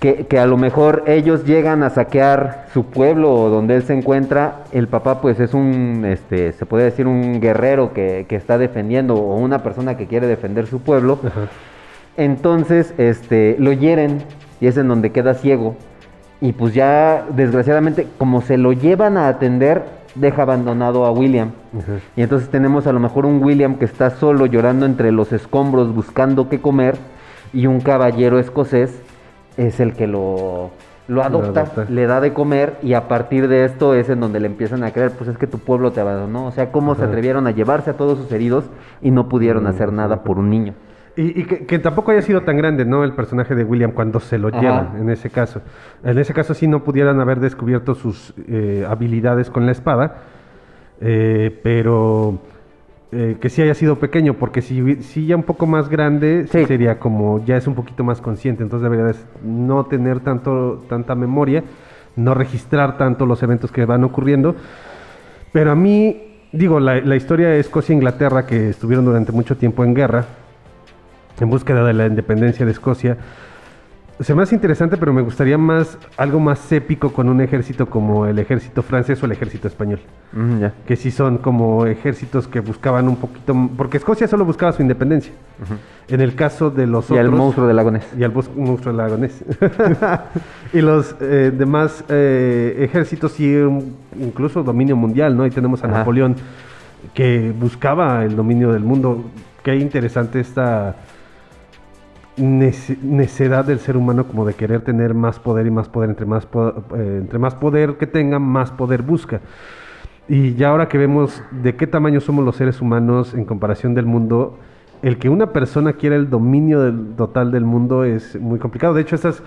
que, que a lo mejor ellos llegan a saquear su pueblo o donde él se encuentra, el papá pues es un, este, se puede decir un guerrero que, que está defendiendo o una persona que quiere defender su pueblo, entonces este, lo hieren y es en donde queda ciego y pues ya desgraciadamente como se lo llevan a atender, deja abandonado a William. Y entonces tenemos a lo mejor un William que está solo llorando entre los escombros buscando qué comer y un caballero escocés es el que lo, lo adopta, adopta. le da de comer y a partir de esto es en donde le empiezan a creer, pues es que tu pueblo te abandonó, o sea, cómo se atrevieron a llevarse a todos sus heridos y no pudieron hacer nada por un niño. Y, y que, que tampoco haya sido tan grande, ¿no? El personaje de William cuando se lo Ajá. llevan, en ese caso. En ese caso sí no pudieran haber descubierto sus eh, habilidades con la espada, eh, pero eh, que sí haya sido pequeño, porque si, si ya un poco más grande, sí sería como, ya es un poquito más consciente, entonces debería de no tener tanto, tanta memoria, no registrar tanto los eventos que van ocurriendo. Pero a mí, digo, la, la historia de Escocia e Inglaterra, que estuvieron durante mucho tiempo en guerra, en búsqueda de la independencia de Escocia, se me hace interesante, pero me gustaría más algo más épico con un ejército como el ejército francés o el ejército español, Mm, que sí son como ejércitos que buscaban un poquito, porque Escocia solo buscaba su independencia. En el caso de los Y otros... al monstruo del lago Ness. Y al monstruo del lago Ness. y los eh, demás eh, ejércitos sí, un- incluso dominio mundial, ¿no? Ahí tenemos a Ajá. Napoleón que buscaba el dominio del mundo. Qué interesante esta necedad del ser humano como de querer tener más poder y más poder. Entre más, eh, entre más poder que tenga, más poder busca. Y ya ahora que vemos de qué tamaño somos los seres humanos en comparación del mundo, el que una persona quiera el dominio total del mundo es muy complicado. De hecho, estas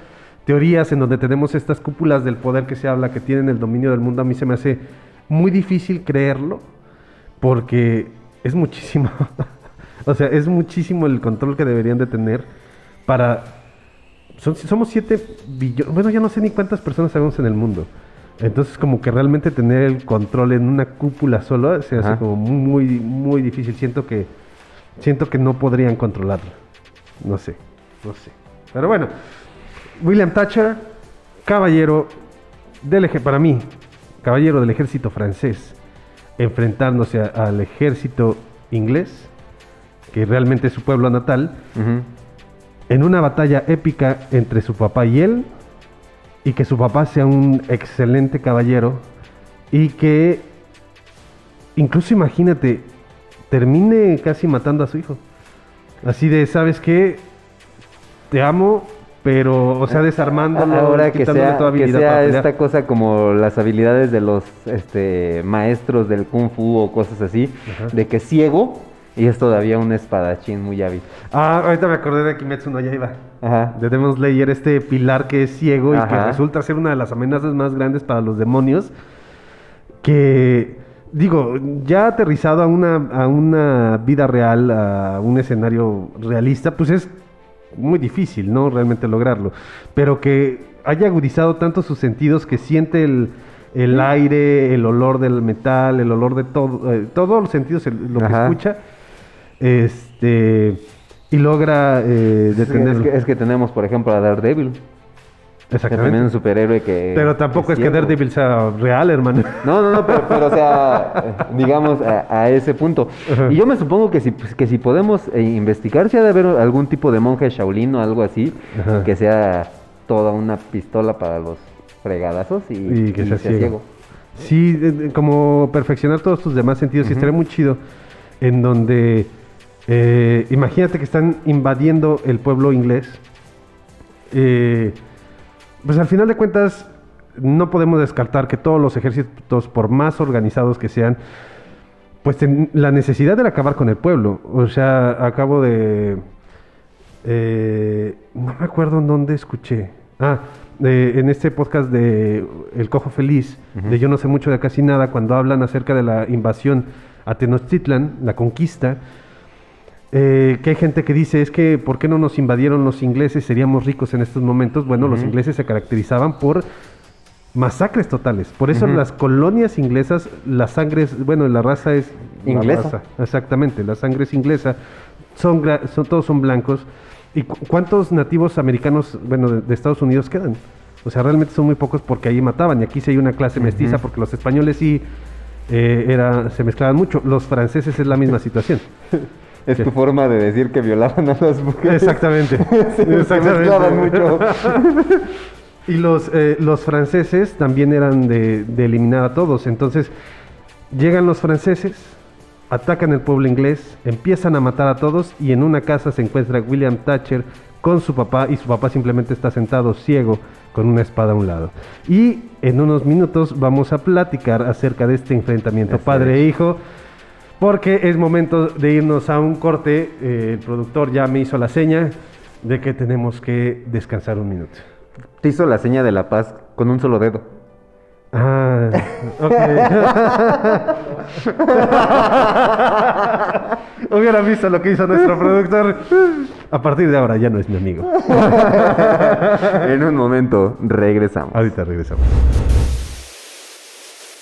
teorías en donde tenemos estas cúpulas del poder que se habla que tienen el dominio del mundo, a mí se me hace muy difícil creerlo porque es muchísimo. o sea, es muchísimo el control que deberían de tener para... son- somos 7 billones, bueno, ya no sé ni cuántas personas sabemos en el mundo. Entonces, como que realmente tener el control en una cúpula solo se hace Ajá. como muy, muy difícil. Siento que, siento que no podrían controlarlo. No sé, no sé. Pero bueno, William Thatcher, caballero del ejército, para mí, caballero del ejército francés, enfrentándose a- al ejército inglés, que realmente es su pueblo natal, Ujú. En una batalla épica entre su papá y él, y que su papá sea un excelente caballero, y que incluso imagínate, termine casi matando a su hijo. Así de, ¿sabes qué? Te amo, pero, o sea, desarmándolo, Ahora que quitándole sea, toda que habilidad sea para esta cosa como las habilidades de los este, maestros del kung fu o cosas así, Ajá. de que ciego y es todavía un espadachín muy hábil. Ah, ahorita me acordé de Kimetsu no Yaiba. Ajá. De Demon Slayer, este pilar que es ciego y que resulta ser una de las amenazas más grandes para los demonios. Que, digo, ya aterrizado a una, a una vida real, a un escenario realista, pues es muy difícil, ¿no? Realmente lograrlo. Pero que haya agudizado tanto sus sentidos que siente el, el aire, el olor del metal, el olor de todo, eh, todos los sentidos, el- lo que escucha, este, y logra eh, Es que, es que tenemos, por ejemplo, a Daredevil. Que Exactamente. también es un superhéroe que. Pero tampoco es que ciego. Daredevil sea real, hermano. No, no, no, pero, pero, o sea, digamos a, a ese punto. Y yo me supongo que si, pues, que si podemos eh, investigar, si ha de haber algún tipo de monje Shaolin o algo así, que sea toda una pistola para los fregadazos y, Y que sea ciego. ciego. Sí, como perfeccionar todos tus demás sentidos. Y estaría muy chido en donde, eh, imagínate que están invadiendo el pueblo inglés. Eh, pues al final de cuentas, no podemos descartar que todos los ejércitos, por más organizados que sean, pues ten- la necesidad de acabar con el pueblo. O sea, acabo de... eh, no me acuerdo en dónde escuché. Ah, en este podcast de El Cojo Feliz, de Yo no sé mucho de casi nada, cuando hablan acerca de la invasión a Tenochtitlan, la conquista, eh, que hay gente que dice, es que, ¿por qué no nos invadieron los ingleses? Seríamos ricos en estos momentos. Bueno, los ingleses se caracterizaban por masacres totales. Por eso las colonias inglesas, la sangre es, bueno, la raza es la Inglesa. raza, exactamente, la sangre es inglesa. Son, todos son blancos. ¿Y cu- cuántos nativos americanos, bueno, de, de Estados Unidos quedan? O sea, realmente son muy pocos porque ahí mataban. Y aquí sí hay una clase mestiza porque los españoles sí eh, era, se mezclaban mucho. Los franceses es la misma situación. Es tu forma de decir que violaban a las mujeres. Exactamente. Se mezclaban mucho. Y los, eh, los franceses también eran de, de eliminar a todos. Entonces, llegan los franceses, atacan el pueblo inglés, empiezan a matar a todos y en una casa se encuentra William Thatcher con su papá y su papá simplemente está sentado ciego con una espada a un lado. Y en unos minutos vamos a platicar acerca de este enfrentamiento padre e hijo. Porque es momento de irnos a un corte. Eh, el productor ya me hizo la seña de que tenemos que descansar un minuto. Te hizo la seña de la paz con un solo dedo. Ah, ok. Hubiera visto lo que hizo nuestro productor. A partir de ahora ya no es mi amigo. en un momento regresamos. Ahorita regresamos.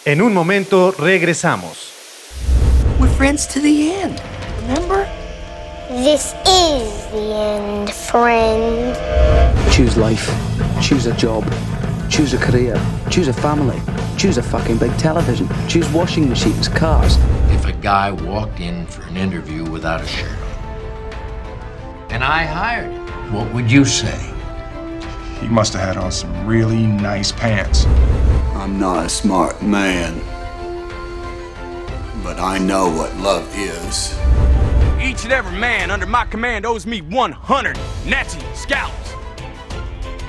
En un momento regresamos. We're friends to the end. Remember? This is the end, friend. Choose life. Choose a job. Choose a career. Choose a family. Choose a fucking big television. Choose washing machines, cars. If a guy walked in for an interview without a shirt on, and I hired him, what would you say? He must have had on some really nice pants. I'm not a smart man, but I know what love is. Each and every man under my command owes me 100 Nazi scalps.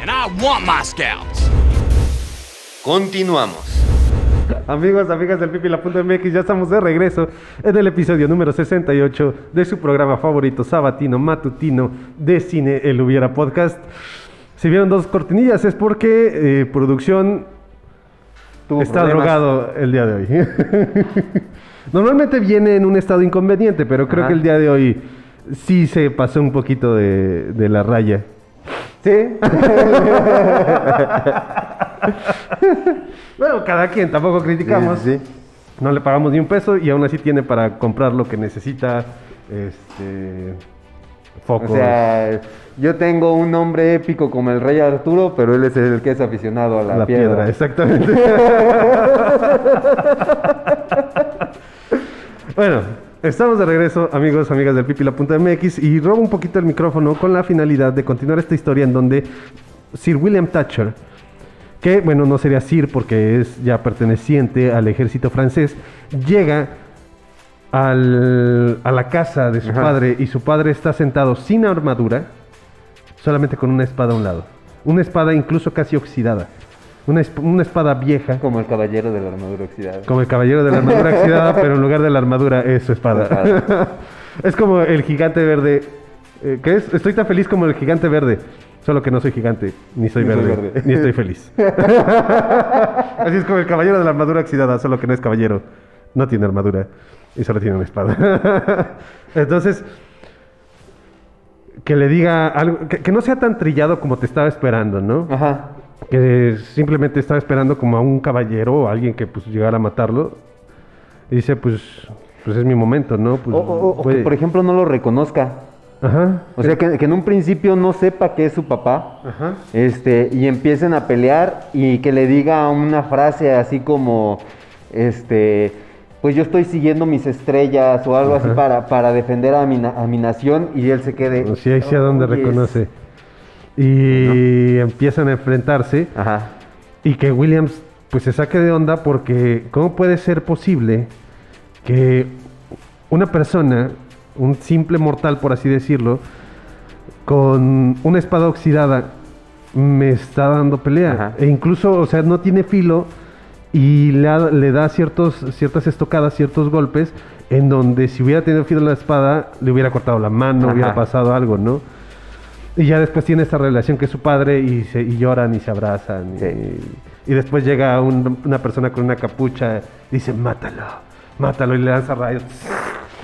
And I want my scalps. Continuamos. Amigos, amigas del pipila.mx, ya estamos de regreso en el episodio número 68 de su programa favorito sabatino matutino de cine El Hubiera Podcast. Si vieron dos cortinillas es porque eh, producción Tuvo está problemas. drogado el día de hoy. Normalmente viene en un estado inconveniente, pero creo Ajá. que el día de hoy sí se pasó un poquito de, de la raya. Sí. Bueno, cada quien, tampoco criticamos. Sí, sí, No le pagamos ni un peso y aún así tiene para comprar lo que necesita. Este. Focos. O sea, yo tengo un nombre épico como el rey Arturo, pero él es el que es aficionado a la, la piedra. piedra. exactamente. bueno, estamos de regreso, amigos, amigas del pipila.mx, y robo un poquito el micrófono con la finalidad de continuar esta historia en donde Sir William Thatcher, que, bueno, no sería Sir porque es ya perteneciente al ejército francés, llega al- a la casa de su Ajá. padre y su padre está sentado sin armadura, solamente con una espada a un lado. Una espada incluso casi oxidada. Una, esp- una espada vieja, Como el caballero de la armadura oxidada. como el caballero de la armadura oxidada, pero en lugar de la armadura es su espada. es como el gigante verde. eh, ¿Qué es? Estoy tan feliz como el gigante verde. Solo que no soy gigante, ni soy Ni soy verde, verde. ni estoy feliz. Así es como el caballero de la armadura oxidada, solo que no es caballero. No tiene armadura y solo tiene una espada. Entonces, que le diga algo, que, que no sea tan trillado como te estaba esperando, ¿no? Ajá. Que simplemente estaba esperando como a un caballero o alguien que pues llegara a matarlo. Y dice, pues, pues es mi momento, ¿no? Pues, O, o- o que, por ejemplo, no lo reconozca. Ajá. O sea, que, que en un principio no sepa que es su papá. Ajá. Este, y empiecen a pelear y que le diga una frase así como, este, pues yo estoy siguiendo mis estrellas o algo así para, para defender a mi, a mi nación y él se quede. Sí, ahí sí a donde "Oye, reconoce. Y empiezan a enfrentarse. Ajá. Y que Williams pues se saque de onda porque ¿cómo puede ser posible que una persona, un simple mortal por así decirlo, con una espada oxidada me está dando pelea? Ajá. E incluso, o sea, no tiene filo y le, da ciertos, ciertas estocadas, ciertos golpes en donde si hubiera tenido filo la espada le hubiera cortado la mano, Ajá. hubiera pasado algo, ¿no? Y ya después tiene esta relación que es su padre y, se, y lloran y se abrazan. Y, y después llega un- una persona con una capucha y dice, mátalo, mátalo y le lanza rayos.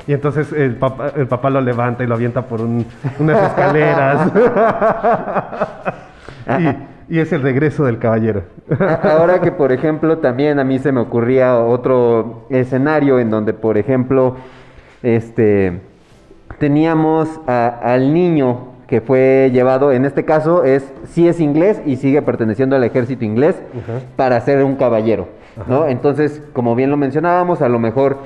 Y entonces el papá, el papá lo levanta y lo avienta por un- unas escaleras. y, y es el regreso del caballero. Ahora que, por ejemplo, también a mí se me ocurría otro escenario en donde, por ejemplo, este, teníamos a- al niño que fue llevado, en este caso es, sí es inglés y sigue perteneciendo al ejército inglés para ser un caballero, ¿no? Entonces, como bien lo mencionábamos, a lo mejor,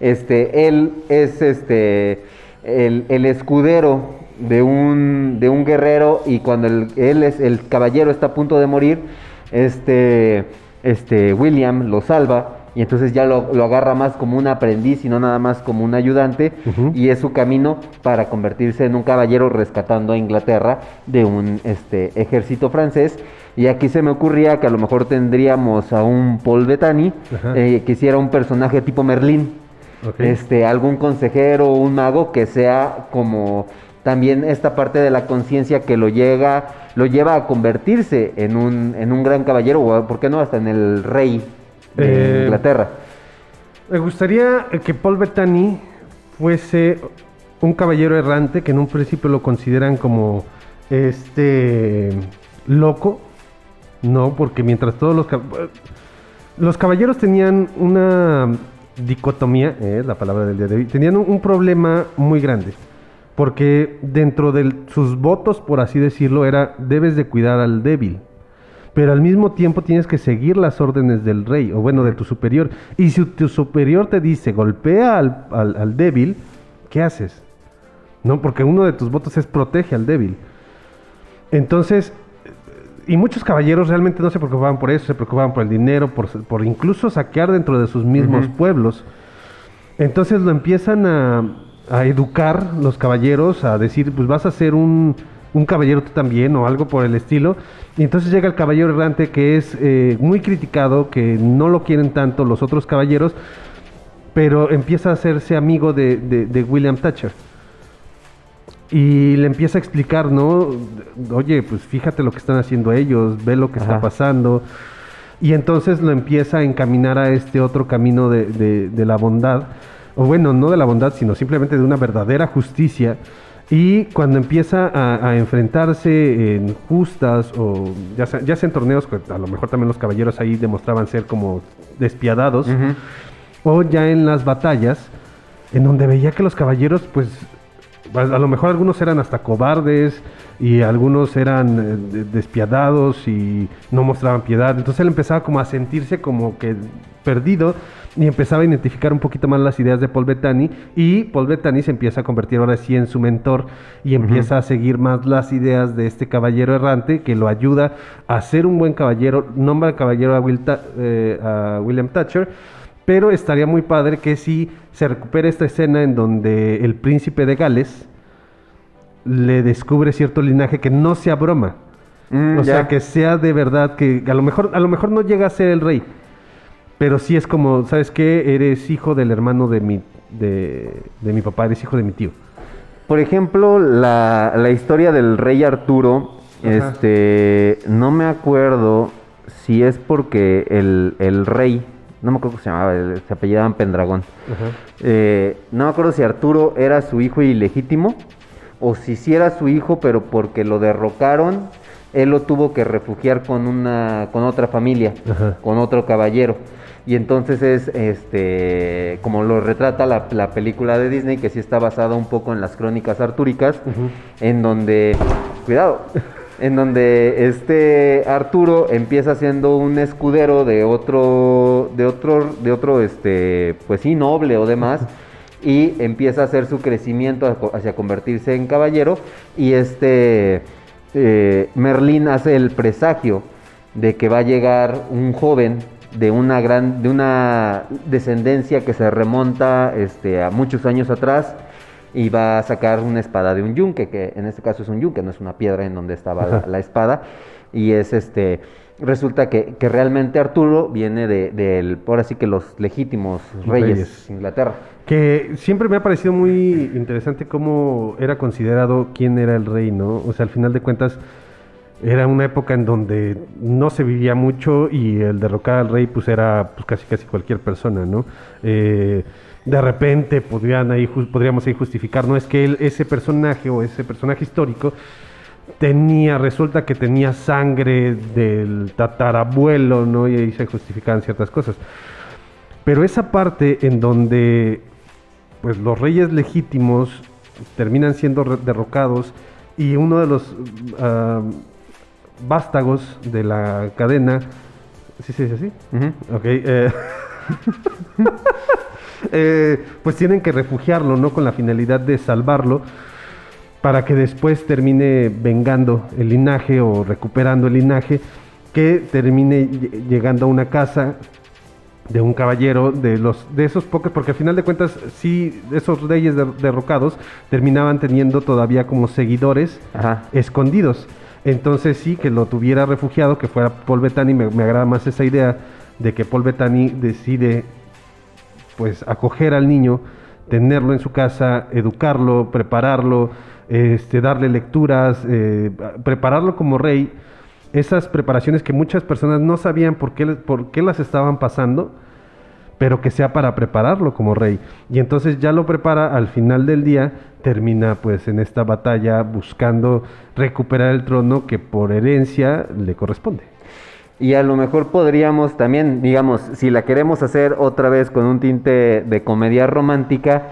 este, él es, este, el, el escudero de un, de un guerrero y cuando el- él es, el caballero está a punto de morir, este, este William lo salva y entonces ya lo, lo agarra más como un aprendiz y no nada más como un ayudante y es su camino para convertirse en un caballero rescatando a Inglaterra de un este, ejército francés. Y aquí se me ocurría que a lo mejor tendríamos a un Paul Bettany, eh, que hiciera un personaje tipo Merlín. Este, algún consejero o un mago que sea como también esta parte de la conciencia que lo llega, lo lleva a convertirse en un, en un gran caballero, o por qué no, hasta en el rey de Eh, Inglaterra. Me gustaría que Paul Bettany fuese un caballero errante que en un principio lo consideran como este loco, no, porque mientras todos los los caballeros tenían una dicotomía, eh, es la palabra del día de hoy, tenían un, un problema muy grande, porque dentro de sus votos, por así decirlo, era debes de cuidar al débil pero al mismo tiempo tienes que seguir las órdenes del rey, o bueno, de tu superior. Y si tu superior te dice, golpea al, al- al débil, ¿qué haces? No, porque uno de tus votos es protege al débil. Entonces, y muchos caballeros realmente no se preocupaban por eso, se preocupaban por el dinero, por, por incluso saquear dentro de sus mismos pueblos. Entonces lo empiezan a, a educar los caballeros, a decir, pues vas a ser un, un caballero tú también o algo por el estilo. Y entonces llega el caballero errante que es eh, muy criticado, que no lo quieren tanto los otros caballeros, pero empieza a hacerse amigo de, de- de William Thatcher. Y le empieza a explicar, ¿no? Oye, pues fíjate lo que están haciendo ellos, ve lo que está pasando. Y entonces lo empieza a encaminar a este otro camino de la bondad. O bueno, no de la bondad, sino simplemente de una verdadera justicia. Y cuando empieza a, a enfrentarse en justas o ya sea, ya sea en torneos, que a lo mejor también los caballeros ahí demostraban ser como despiadados, o ya en las batallas, en donde veía que los caballeros, pues, a a lo mejor algunos eran hasta cobardes y algunos eran eh, de- despiadados y no mostraban piedad. Entonces él empezaba como a sentirse como que perdido y empezaba a identificar un poquito más las ideas de Paul Bettany y Paul Bettany se empieza a convertir ahora sí en su mentor y empieza a seguir más las ideas de este caballero errante que lo ayuda a ser un buen caballero, nombra al caballero a, Will eh, a William Thatcher pero estaría muy padre que si se recupere esta escena en donde el príncipe de Gales le descubre cierto linaje que no sea broma. Mm, o sea, que sea de verdad, que a lo mejor, a lo mejor no llega a ser el rey. Pero sí es como, ¿sabes qué? Eres hijo del hermano de mi, de, de mi papá, eres hijo de mi tío. Por ejemplo, la, la historia del rey Arturo, Ajá. este, no me acuerdo si es porque el, el rey, no me acuerdo cómo se llamaba, se apellidaban Pendragón. Eh, no me acuerdo si Arturo era su hijo ilegítimo o si sí era su hijo, pero porque lo derrocaron él lo tuvo que refugiar con una con otra familia, Ajá. con otro caballero. Y entonces es este como lo retrata la, la película de Disney, que sí está basada un poco en las crónicas artúricas, en donde. Cuidado. En donde este Arturo empieza siendo un escudero de otro, de otro, de otro, este, pues sí, noble o demás, y empieza a hacer su crecimiento hacia- hacia convertirse en caballero, y este eh, Merlín hace el presagio de que va a llegar un joven de una gran, de una descendencia que se remonta este, a muchos años atrás y va a sacar una espada de un yunque, que en este caso es un yunque, no es una piedra en donde estaba la, espada. Y es este, resulta que, que realmente Arturo viene de, del, por así que los legítimos reyes, Reyes. de Inglaterra. Que siempre me ha parecido muy interesante cómo era considerado quién era el rey, ¿no? O sea, al final de cuentas, era una época en donde no se vivía mucho y el derrocar al rey, pues era pues, casi casi cualquier persona, ¿no? Eh, de repente podrían ahí, podríamos ahí justificar, no es que él, ese personaje o ese personaje histórico tenía, resulta que tenía sangre del tatarabuelo, ¿no? Y ahí se justificaban ciertas cosas. Pero esa parte en donde pues los reyes legítimos terminan siendo derrocados y uno de los ah, vástagos de la cadena, ¿sí se dice así? Ok, eh, eh, pues tienen que refugiarlo, ¿no? Con la finalidad de salvarlo para que después termine vengando el linaje o recuperando el linaje, que termine lle- llegando a una casa de un caballero de los de esos pocos porque al final de cuentas sí esos reyes der- derrocados terminaban teniendo todavía como seguidores escondidos entonces sí que lo tuviera refugiado que fuera Paul Bettany me, agrada más esa idea de que Paul Bettany decide pues acoger al niño tenerlo en su casa educarlo prepararlo este darle lecturas eh, prepararlo como rey. Esas preparaciones que muchas personas no sabían por qué, por qué las estaban pasando, pero que sea para prepararlo como rey. Y entonces ya lo prepara, al final del día termina pues en esta batalla buscando recuperar el trono que por herencia le corresponde. Y a lo mejor podríamos también, digamos, si la queremos hacer otra vez con un tinte de comedia romántica,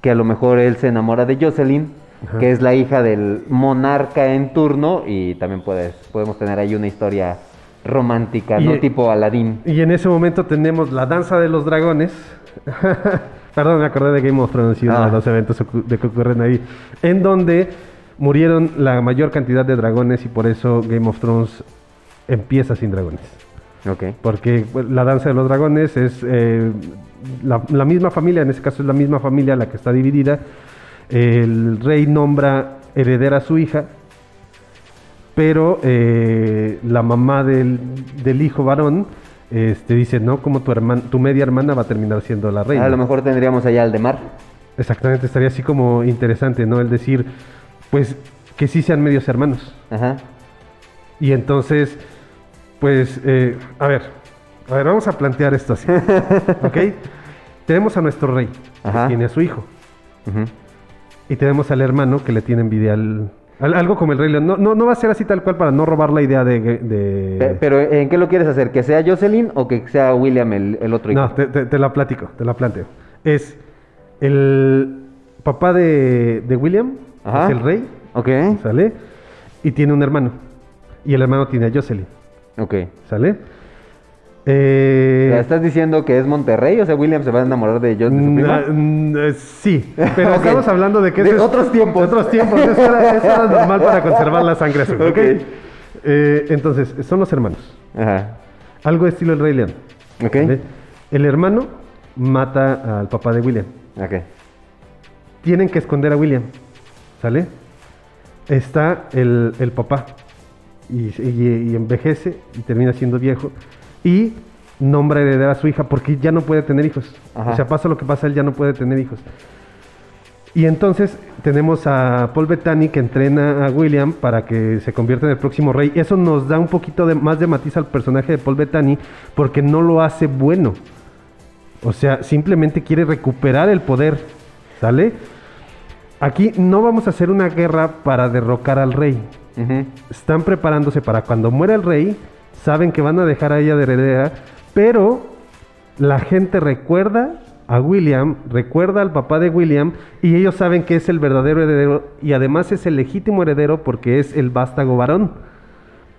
que a lo mejor él se enamora de Jocelyn, Ajá. que es la hija del monarca en turno, y también puedes, podemos tener ahí una historia romántica, Y- ¿no? Tipo Aladdin. Y en ese momento tenemos la danza de los dragones. Perdón, me acordé de Game of Thrones y uno Ah. de los eventos de que ocurren ahí. En donde murieron la mayor cantidad de dragones y por eso Game of Thrones empieza sin dragones. Ok. Porque la danza de los dragones es eh, la, la misma familia, en este caso es la misma familia la que está dividida. El rey nombra heredera a su hija, pero eh, la mamá del, del hijo varón este, dice, no, como tu, herman- tu media hermana va a terminar siendo la reina. A lo mejor tendríamos allá al de Mar. Exactamente, estaría así como interesante, ¿no? El decir, pues, que sí sean medios hermanos. Ajá. Y entonces, pues, eh, a ver, a ver, vamos a plantear esto así. ¿Ok? Tenemos a nuestro rey, Ajá. que tiene a su hijo. Ujú. Y tenemos al hermano que le tiene envidia al... al- algo como el rey León. No, no, no va a ser así tal cual para no robar la idea de... de- Pe- Pero ¿en qué lo quieres hacer? ¿Que sea Jocelyn o que sea William el, el otro hijo? No, te, te- te la platico, te la planteo. Es el papá de, de William, Ajá. es el rey, Ok. ¿sale? Y tiene un hermano. Y el hermano tiene a Jocelyn, Ok. ¿sale? Eh, O sea, ¿Estás diciendo que es Monterrey? O sea, William se va a enamorar de, yo, de su prima. na- mm, eh, sí, pero estamos hablando de que De es- otros tiempos. de otros tiempos. Eso era, eso era normal para conservar la sangre azul. Eh, entonces, son los hermanos. Ajá. Algo estilo el Rey León. El hermano mata al papá de William. Tienen que esconder a William. ¿Sale? Está el, el papá. Y, y- y envejece y termina siendo viejo. Y nombra heredera a su hija porque ya no puede tener hijos. Ajá. O sea, pasa lo que pasa, él ya no puede tener hijos. Y entonces tenemos a Paul Bettany que entrena a William para que se convierta en el próximo rey. Eso nos da un poquito de, más de matiz al personaje de Paul Bettany porque no lo hace bueno. O sea, simplemente quiere recuperar el poder. ¿Sale? Aquí no vamos a hacer una guerra para derrocar al rey. Están preparándose para cuando muera el rey, saben que van a dejar a ella de heredera, pero la gente recuerda a William, recuerda al papá de William, y ellos saben que es el verdadero heredero, y además es el legítimo heredero porque es el vástago varón.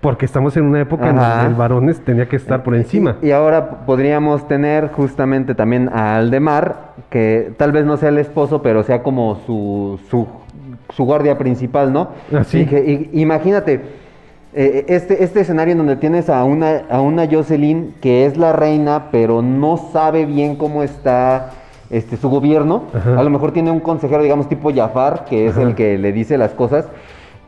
Porque estamos en una época en donde el varón tenía que estar por encima. Y ahora podríamos tener justamente también a Aldemar, que tal vez no sea el esposo, pero sea como su, su, su guardia principal, ¿no? Ah, sí. Y que- y- imagínate, eh, este, este escenario en donde tienes a una, a una Jocelyn que es la reina, pero no sabe bien cómo está este, su gobierno. Ajá. A lo mejor tiene un consejero, digamos, tipo Jafar, que es Ajá. el que le dice las cosas.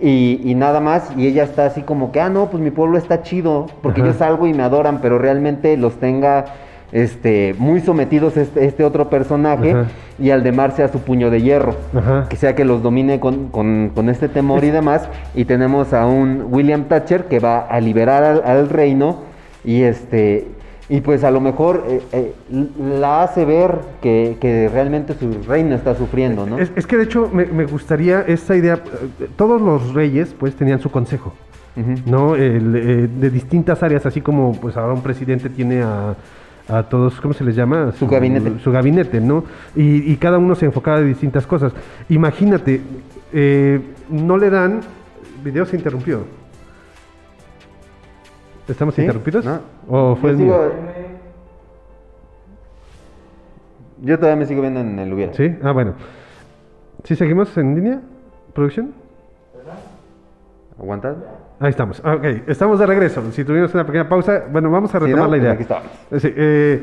Y, y nada más, y ella está así como que, ah, no, pues mi pueblo está chido, porque Ajá. yo salgo y me adoran, pero realmente los tenga este, muy sometidos este, este otro personaje Ajá. y Aldemar sea su puño de hierro, Ajá. que sea que los domine con, con- con este temor y demás. Y tenemos a un William Thatcher que va a liberar al, al reino y este... Y pues a lo mejor eh, eh, la hace ver que, que realmente su reino está sufriendo, ¿no? Es, es que de hecho me, me gustaría esta idea. eh, Todos los reyes pues tenían su consejo. ¿no? El, eh, de distintas áreas, así como pues ahora un presidente tiene a, a todos, ¿cómo se les llama? Su gabinete. Su gabinete, ¿no? Y, y cada uno se enfocaba de distintas cosas. Imagínate, eh, no le dan... Video se interrumpió. ¿Estamos ¿Sí? interrumpidos? No. ¿O fue Yo el mío? sigo- Yo todavía me sigo viendo en el hubiera. ¿Sí? Ah, bueno. ¿Sí seguimos en línea? ¿Producción? ¿Aguantad? Ahí estamos. Ah, Ok, estamos de regreso. Si tuvimos una pequeña pausa, bueno, vamos a retomar no, la idea. aquí estamos. Sí, eh,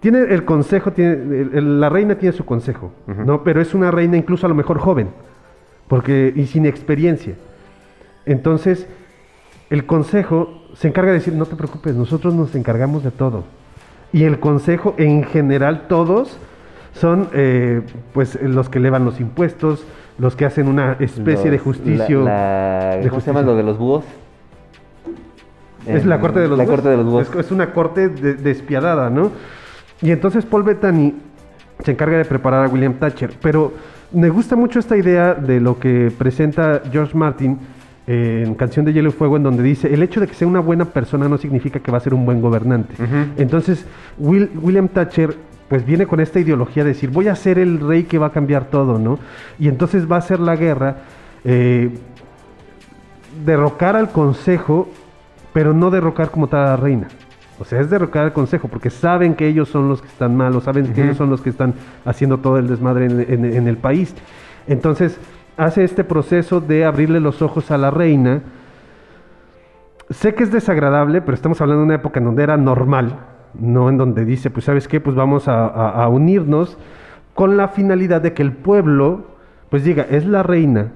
tiene el consejo, tiene, el- el- la reina tiene su consejo, ¿no? Pero es una reina incluso a lo mejor joven, porque y sin experiencia. Entonces, el consejo se encarga de decir, no te preocupes, nosotros nos encargamos de todo. Y el consejo, en general, todos son, eh, pues, los que elevan los impuestos, los que hacen una especie de justicio. la- la- de ¿Cómo se llama lo de los búhos? Es Eh, la corte de los La búhos. corte de los búhos. Es, es una corte de- despiadada, ¿no? Y entonces Paul Bettany se encarga de preparar a William Thatcher. Pero me gusta mucho esta idea de lo que presenta George Martin en Canción de Hielo y Fuego, en donde dice, el hecho de que sea una buena persona no significa que va a ser un buen gobernante. Entonces, Will- William Thatcher pues viene con esta ideología de decir, voy a ser el rey que va a cambiar todo, ¿no? Y entonces va a hacer la guerra, eh, derrocar al consejo, pero no derrocar como tal a la reina. O sea, es derrocar al consejo, porque saben que ellos son los que están malos, saben que ellos son los que están haciendo todo el desmadre en, en- en el país. Entonces, hace este proceso de abrirle los ojos a la reina. Sé que es desagradable, pero estamos hablando de una época en donde era normal, no en donde dice, pues sabes qué, pues vamos a, a- a unirnos con la finalidad de que el pueblo, pues diga, es la reina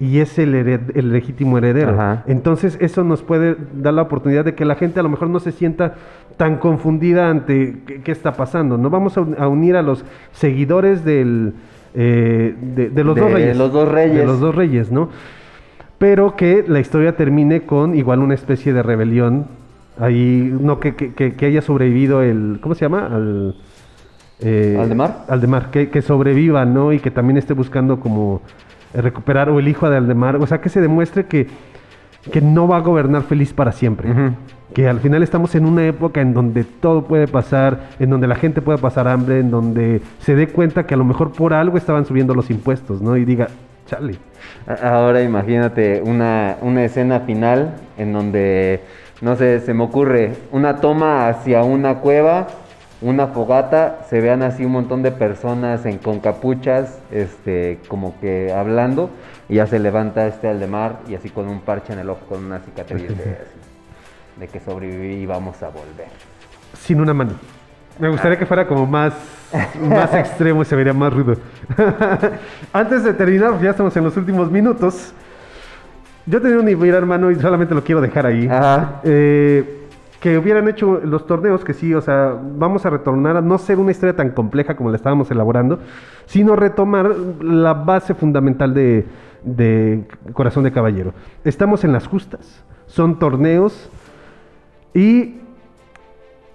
y es el, hered- el legítimo heredero. Ajá. Entonces eso nos puede dar la oportunidad de que la gente a lo mejor no se sienta tan confundida ante qué, qué está pasando. No vamos a, un- a unir a los seguidores del, eh, de, de los De dos reyes. los dos reyes. De los dos reyes, ¿no? Pero que la historia termine con igual una especie de rebelión. Ahí, no, que, que- que- haya sobrevivido el. ¿Cómo se llama? Al. eh, ¿Aldemar? Aldemar, que, que sobreviva, ¿no? Y que también esté buscando como eh, recuperar, o el hijo de Aldemar. O sea, que se demuestre que, que no va a gobernar feliz para siempre. Que al final estamos en una época en donde todo puede pasar, en donde la gente puede pasar hambre, en donde se dé cuenta que a lo mejor por algo estaban subiendo los impuestos, ¿no? Y diga, chale. Ahora imagínate una, una escena final en donde, no sé, se me ocurre una toma hacia una cueva, una fogata, se vean así un montón de personas en, con capuchas, este, como que hablando, y ya se levanta este Aldemar y así con un parche en el ojo, con una cicatriz de, así, de que sobreviví y vamos a volver. sin una mano. Me gustaría que fuera como más, más extremo y se vería más rudo. Antes de terminar, ya estamos en los últimos minutos. Yo tenía una idea, hermano, y solamente lo quiero dejar ahí. Ajá. Eh, que hubieran hecho los torneos, que sí, o sea, vamos a retornar a no ser una historia tan compleja como la estábamos elaborando, sino retomar la base fundamental de, de Corazón de Caballero. Estamos en las justas, son torneos y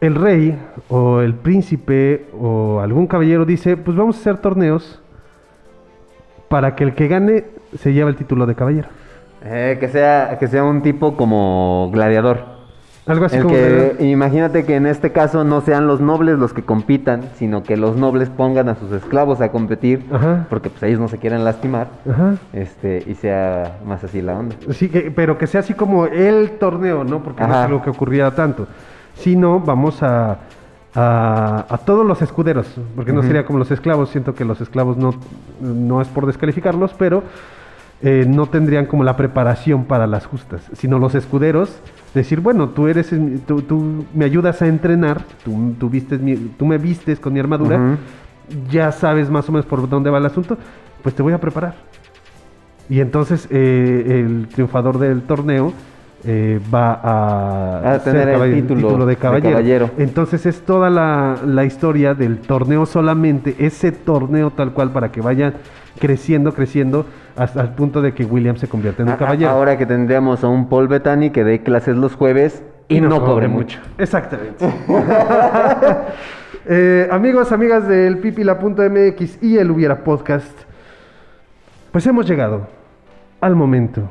el rey o el príncipe o algún caballero dice, pues vamos a hacer torneos para que el que gane se lleve el título de caballero. Eh, que, sea, que sea un tipo como gladiador. Algo así El como... que, imagínate que en este caso no sean los nobles los que compitan, sino que los nobles pongan a sus esclavos a competir, Ajá. porque pues ellos no se quieren lastimar, Ajá. este, y sea más así la onda. Sí, que- pero que sea así como el torneo, ¿no? Porque no es algo que ocurría tanto. Sino vamos a, a, a todos los escuderos, porque no sería como los esclavos. Siento que los esclavos no, no es por descalificarlos, pero eh, no tendrían como la preparación para las justas, sino los escuderos. Decir, bueno, tú eres, tú, tú me ayudas a entrenar, tú, tú, vistes mi- tú me vistes con mi armadura, ya sabes más o menos por dónde va el asunto, pues te voy a preparar. Y entonces eh, el triunfador del torneo eh, va a, A tener el título de de caballero. caballero. Entonces es toda la, la historia del torneo solamente, ese torneo tal cual para que vayan creciendo, creciendo hasta el punto de que William se convierta en un A- caballero. Ahora que tendríamos a un Paul Bettany que dé clases los jueves y, no, cobre mucho. Exactamente. Eh, amigos, amigas del pipila.mx y el Hubiera Podcast, pues hemos llegado al momento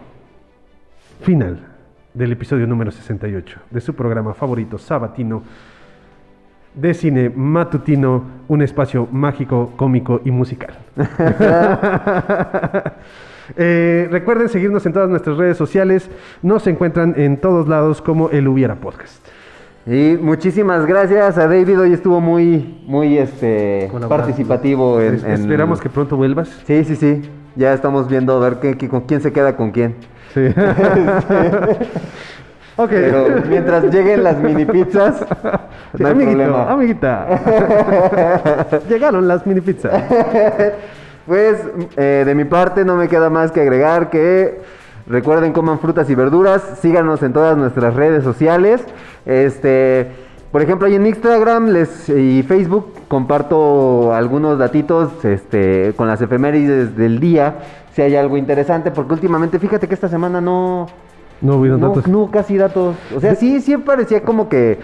final del episodio número 68 de su programa favorito sabatino de cine matutino, un espacio mágico, cómico y musical. Eh, recuerden seguirnos en todas nuestras redes sociales. Nos encuentran en todos lados como el Hubiera Podcast. Y muchísimas gracias a David, hoy estuvo muy, muy este, participativo en, Es- en- Esperamos que pronto vuelvas. Sí, sí, sí, ya estamos viendo a ver qué, qué- con quién se queda con quién. Sí. ok. Pero mientras lleguen las mini pizzas, Sí, no hay amiguito, problema. amiguita. Llegaron las mini pizzas. Pues eh, de mi parte no me queda más que agregar que recuerden coman frutas y verduras, síganos en todas nuestras redes sociales. Este, por ejemplo, ahí en Instagram les, y Facebook comparto algunos datitos este, con las efemérides del día, si hay algo interesante, porque últimamente fíjate que esta semana no, No hubo no, datos. no, casi datos. O sea, sí, sí parecía como que.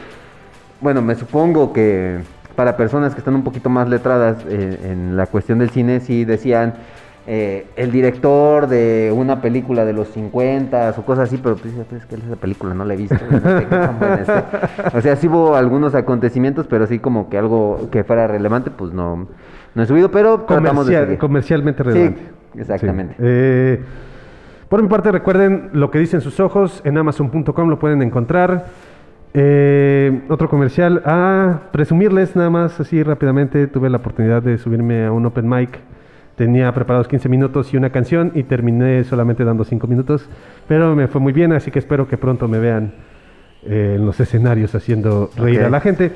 Bueno, me supongo que para personas que están un poquito más letradas eh, en la cuestión del cine, sí decían eh, el director de una película de los 50 o cosas así, pero pues, es que esa película no la he visto. no sé. O sea, sí hubo algunos acontecimientos, pero sí como que algo que fuera relevante, pues no, no he subido, pero tratamos de Comercial- comercialmente relevante. Sí, exactamente. Sí. Eh, por mi parte, recuerden lo que dicen sus ojos. En amazon.com lo pueden encontrar. Eh, otro comercial. A presumirles nada más, así rápidamente. Tuve la oportunidad de subirme a un open mic. Tenía preparados 15 minutos y una canción y terminé solamente dando 5 minutos. Pero me fue muy bien, así que espero que pronto me vean eh, en los escenarios haciendo reír Ok. a la gente.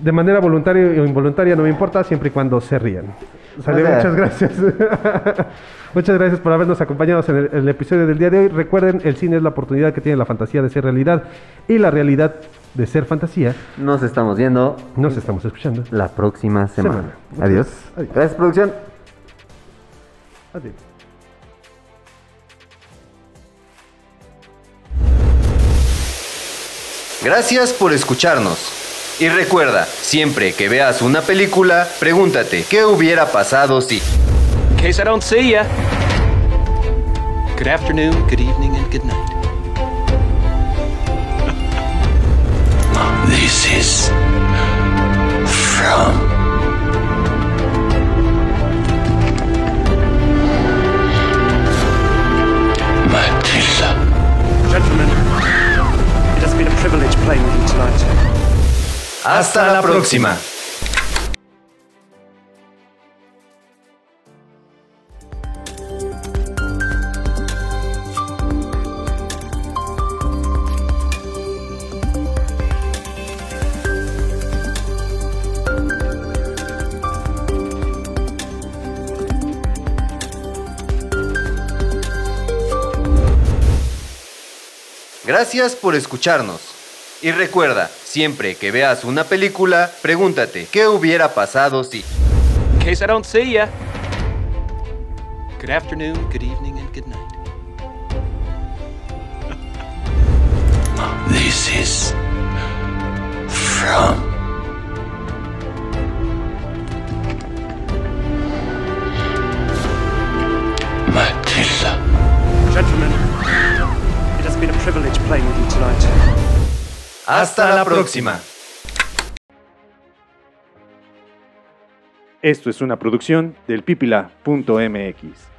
De manera voluntaria o involuntaria, no me importa, siempre y cuando se rían. Sale, O sea- muchas gracias. muchas gracias por habernos acompañado en el, el episodio del día de hoy. Recuerden, el cine es la oportunidad que tiene la fantasía de ser realidad y la realidad de ser fantasía. Nos estamos viendo Nos estamos escuchando. la próxima semana. Adiós. Gracias, producción. Adiós. Gracias por escucharnos. Y recuerda, siempre que veas una película, pregúntate qué hubiera pasado si. In case I don't see ya. Good afternoon, good evening, and good night. This is from Matilda. Gentlemen, it has been a privilege playing with you tonight. Hasta la próxima. Gracias por escucharnos. Y recuerda, siempre que veas una película, pregúntate qué hubiera pasado si. In case I don't see ya. Good afternoon, good evening, and good night. This is from Matilda. Gentlemen, playing with you tonight. Hasta la próxima. Esto es una producción del pipila.mx.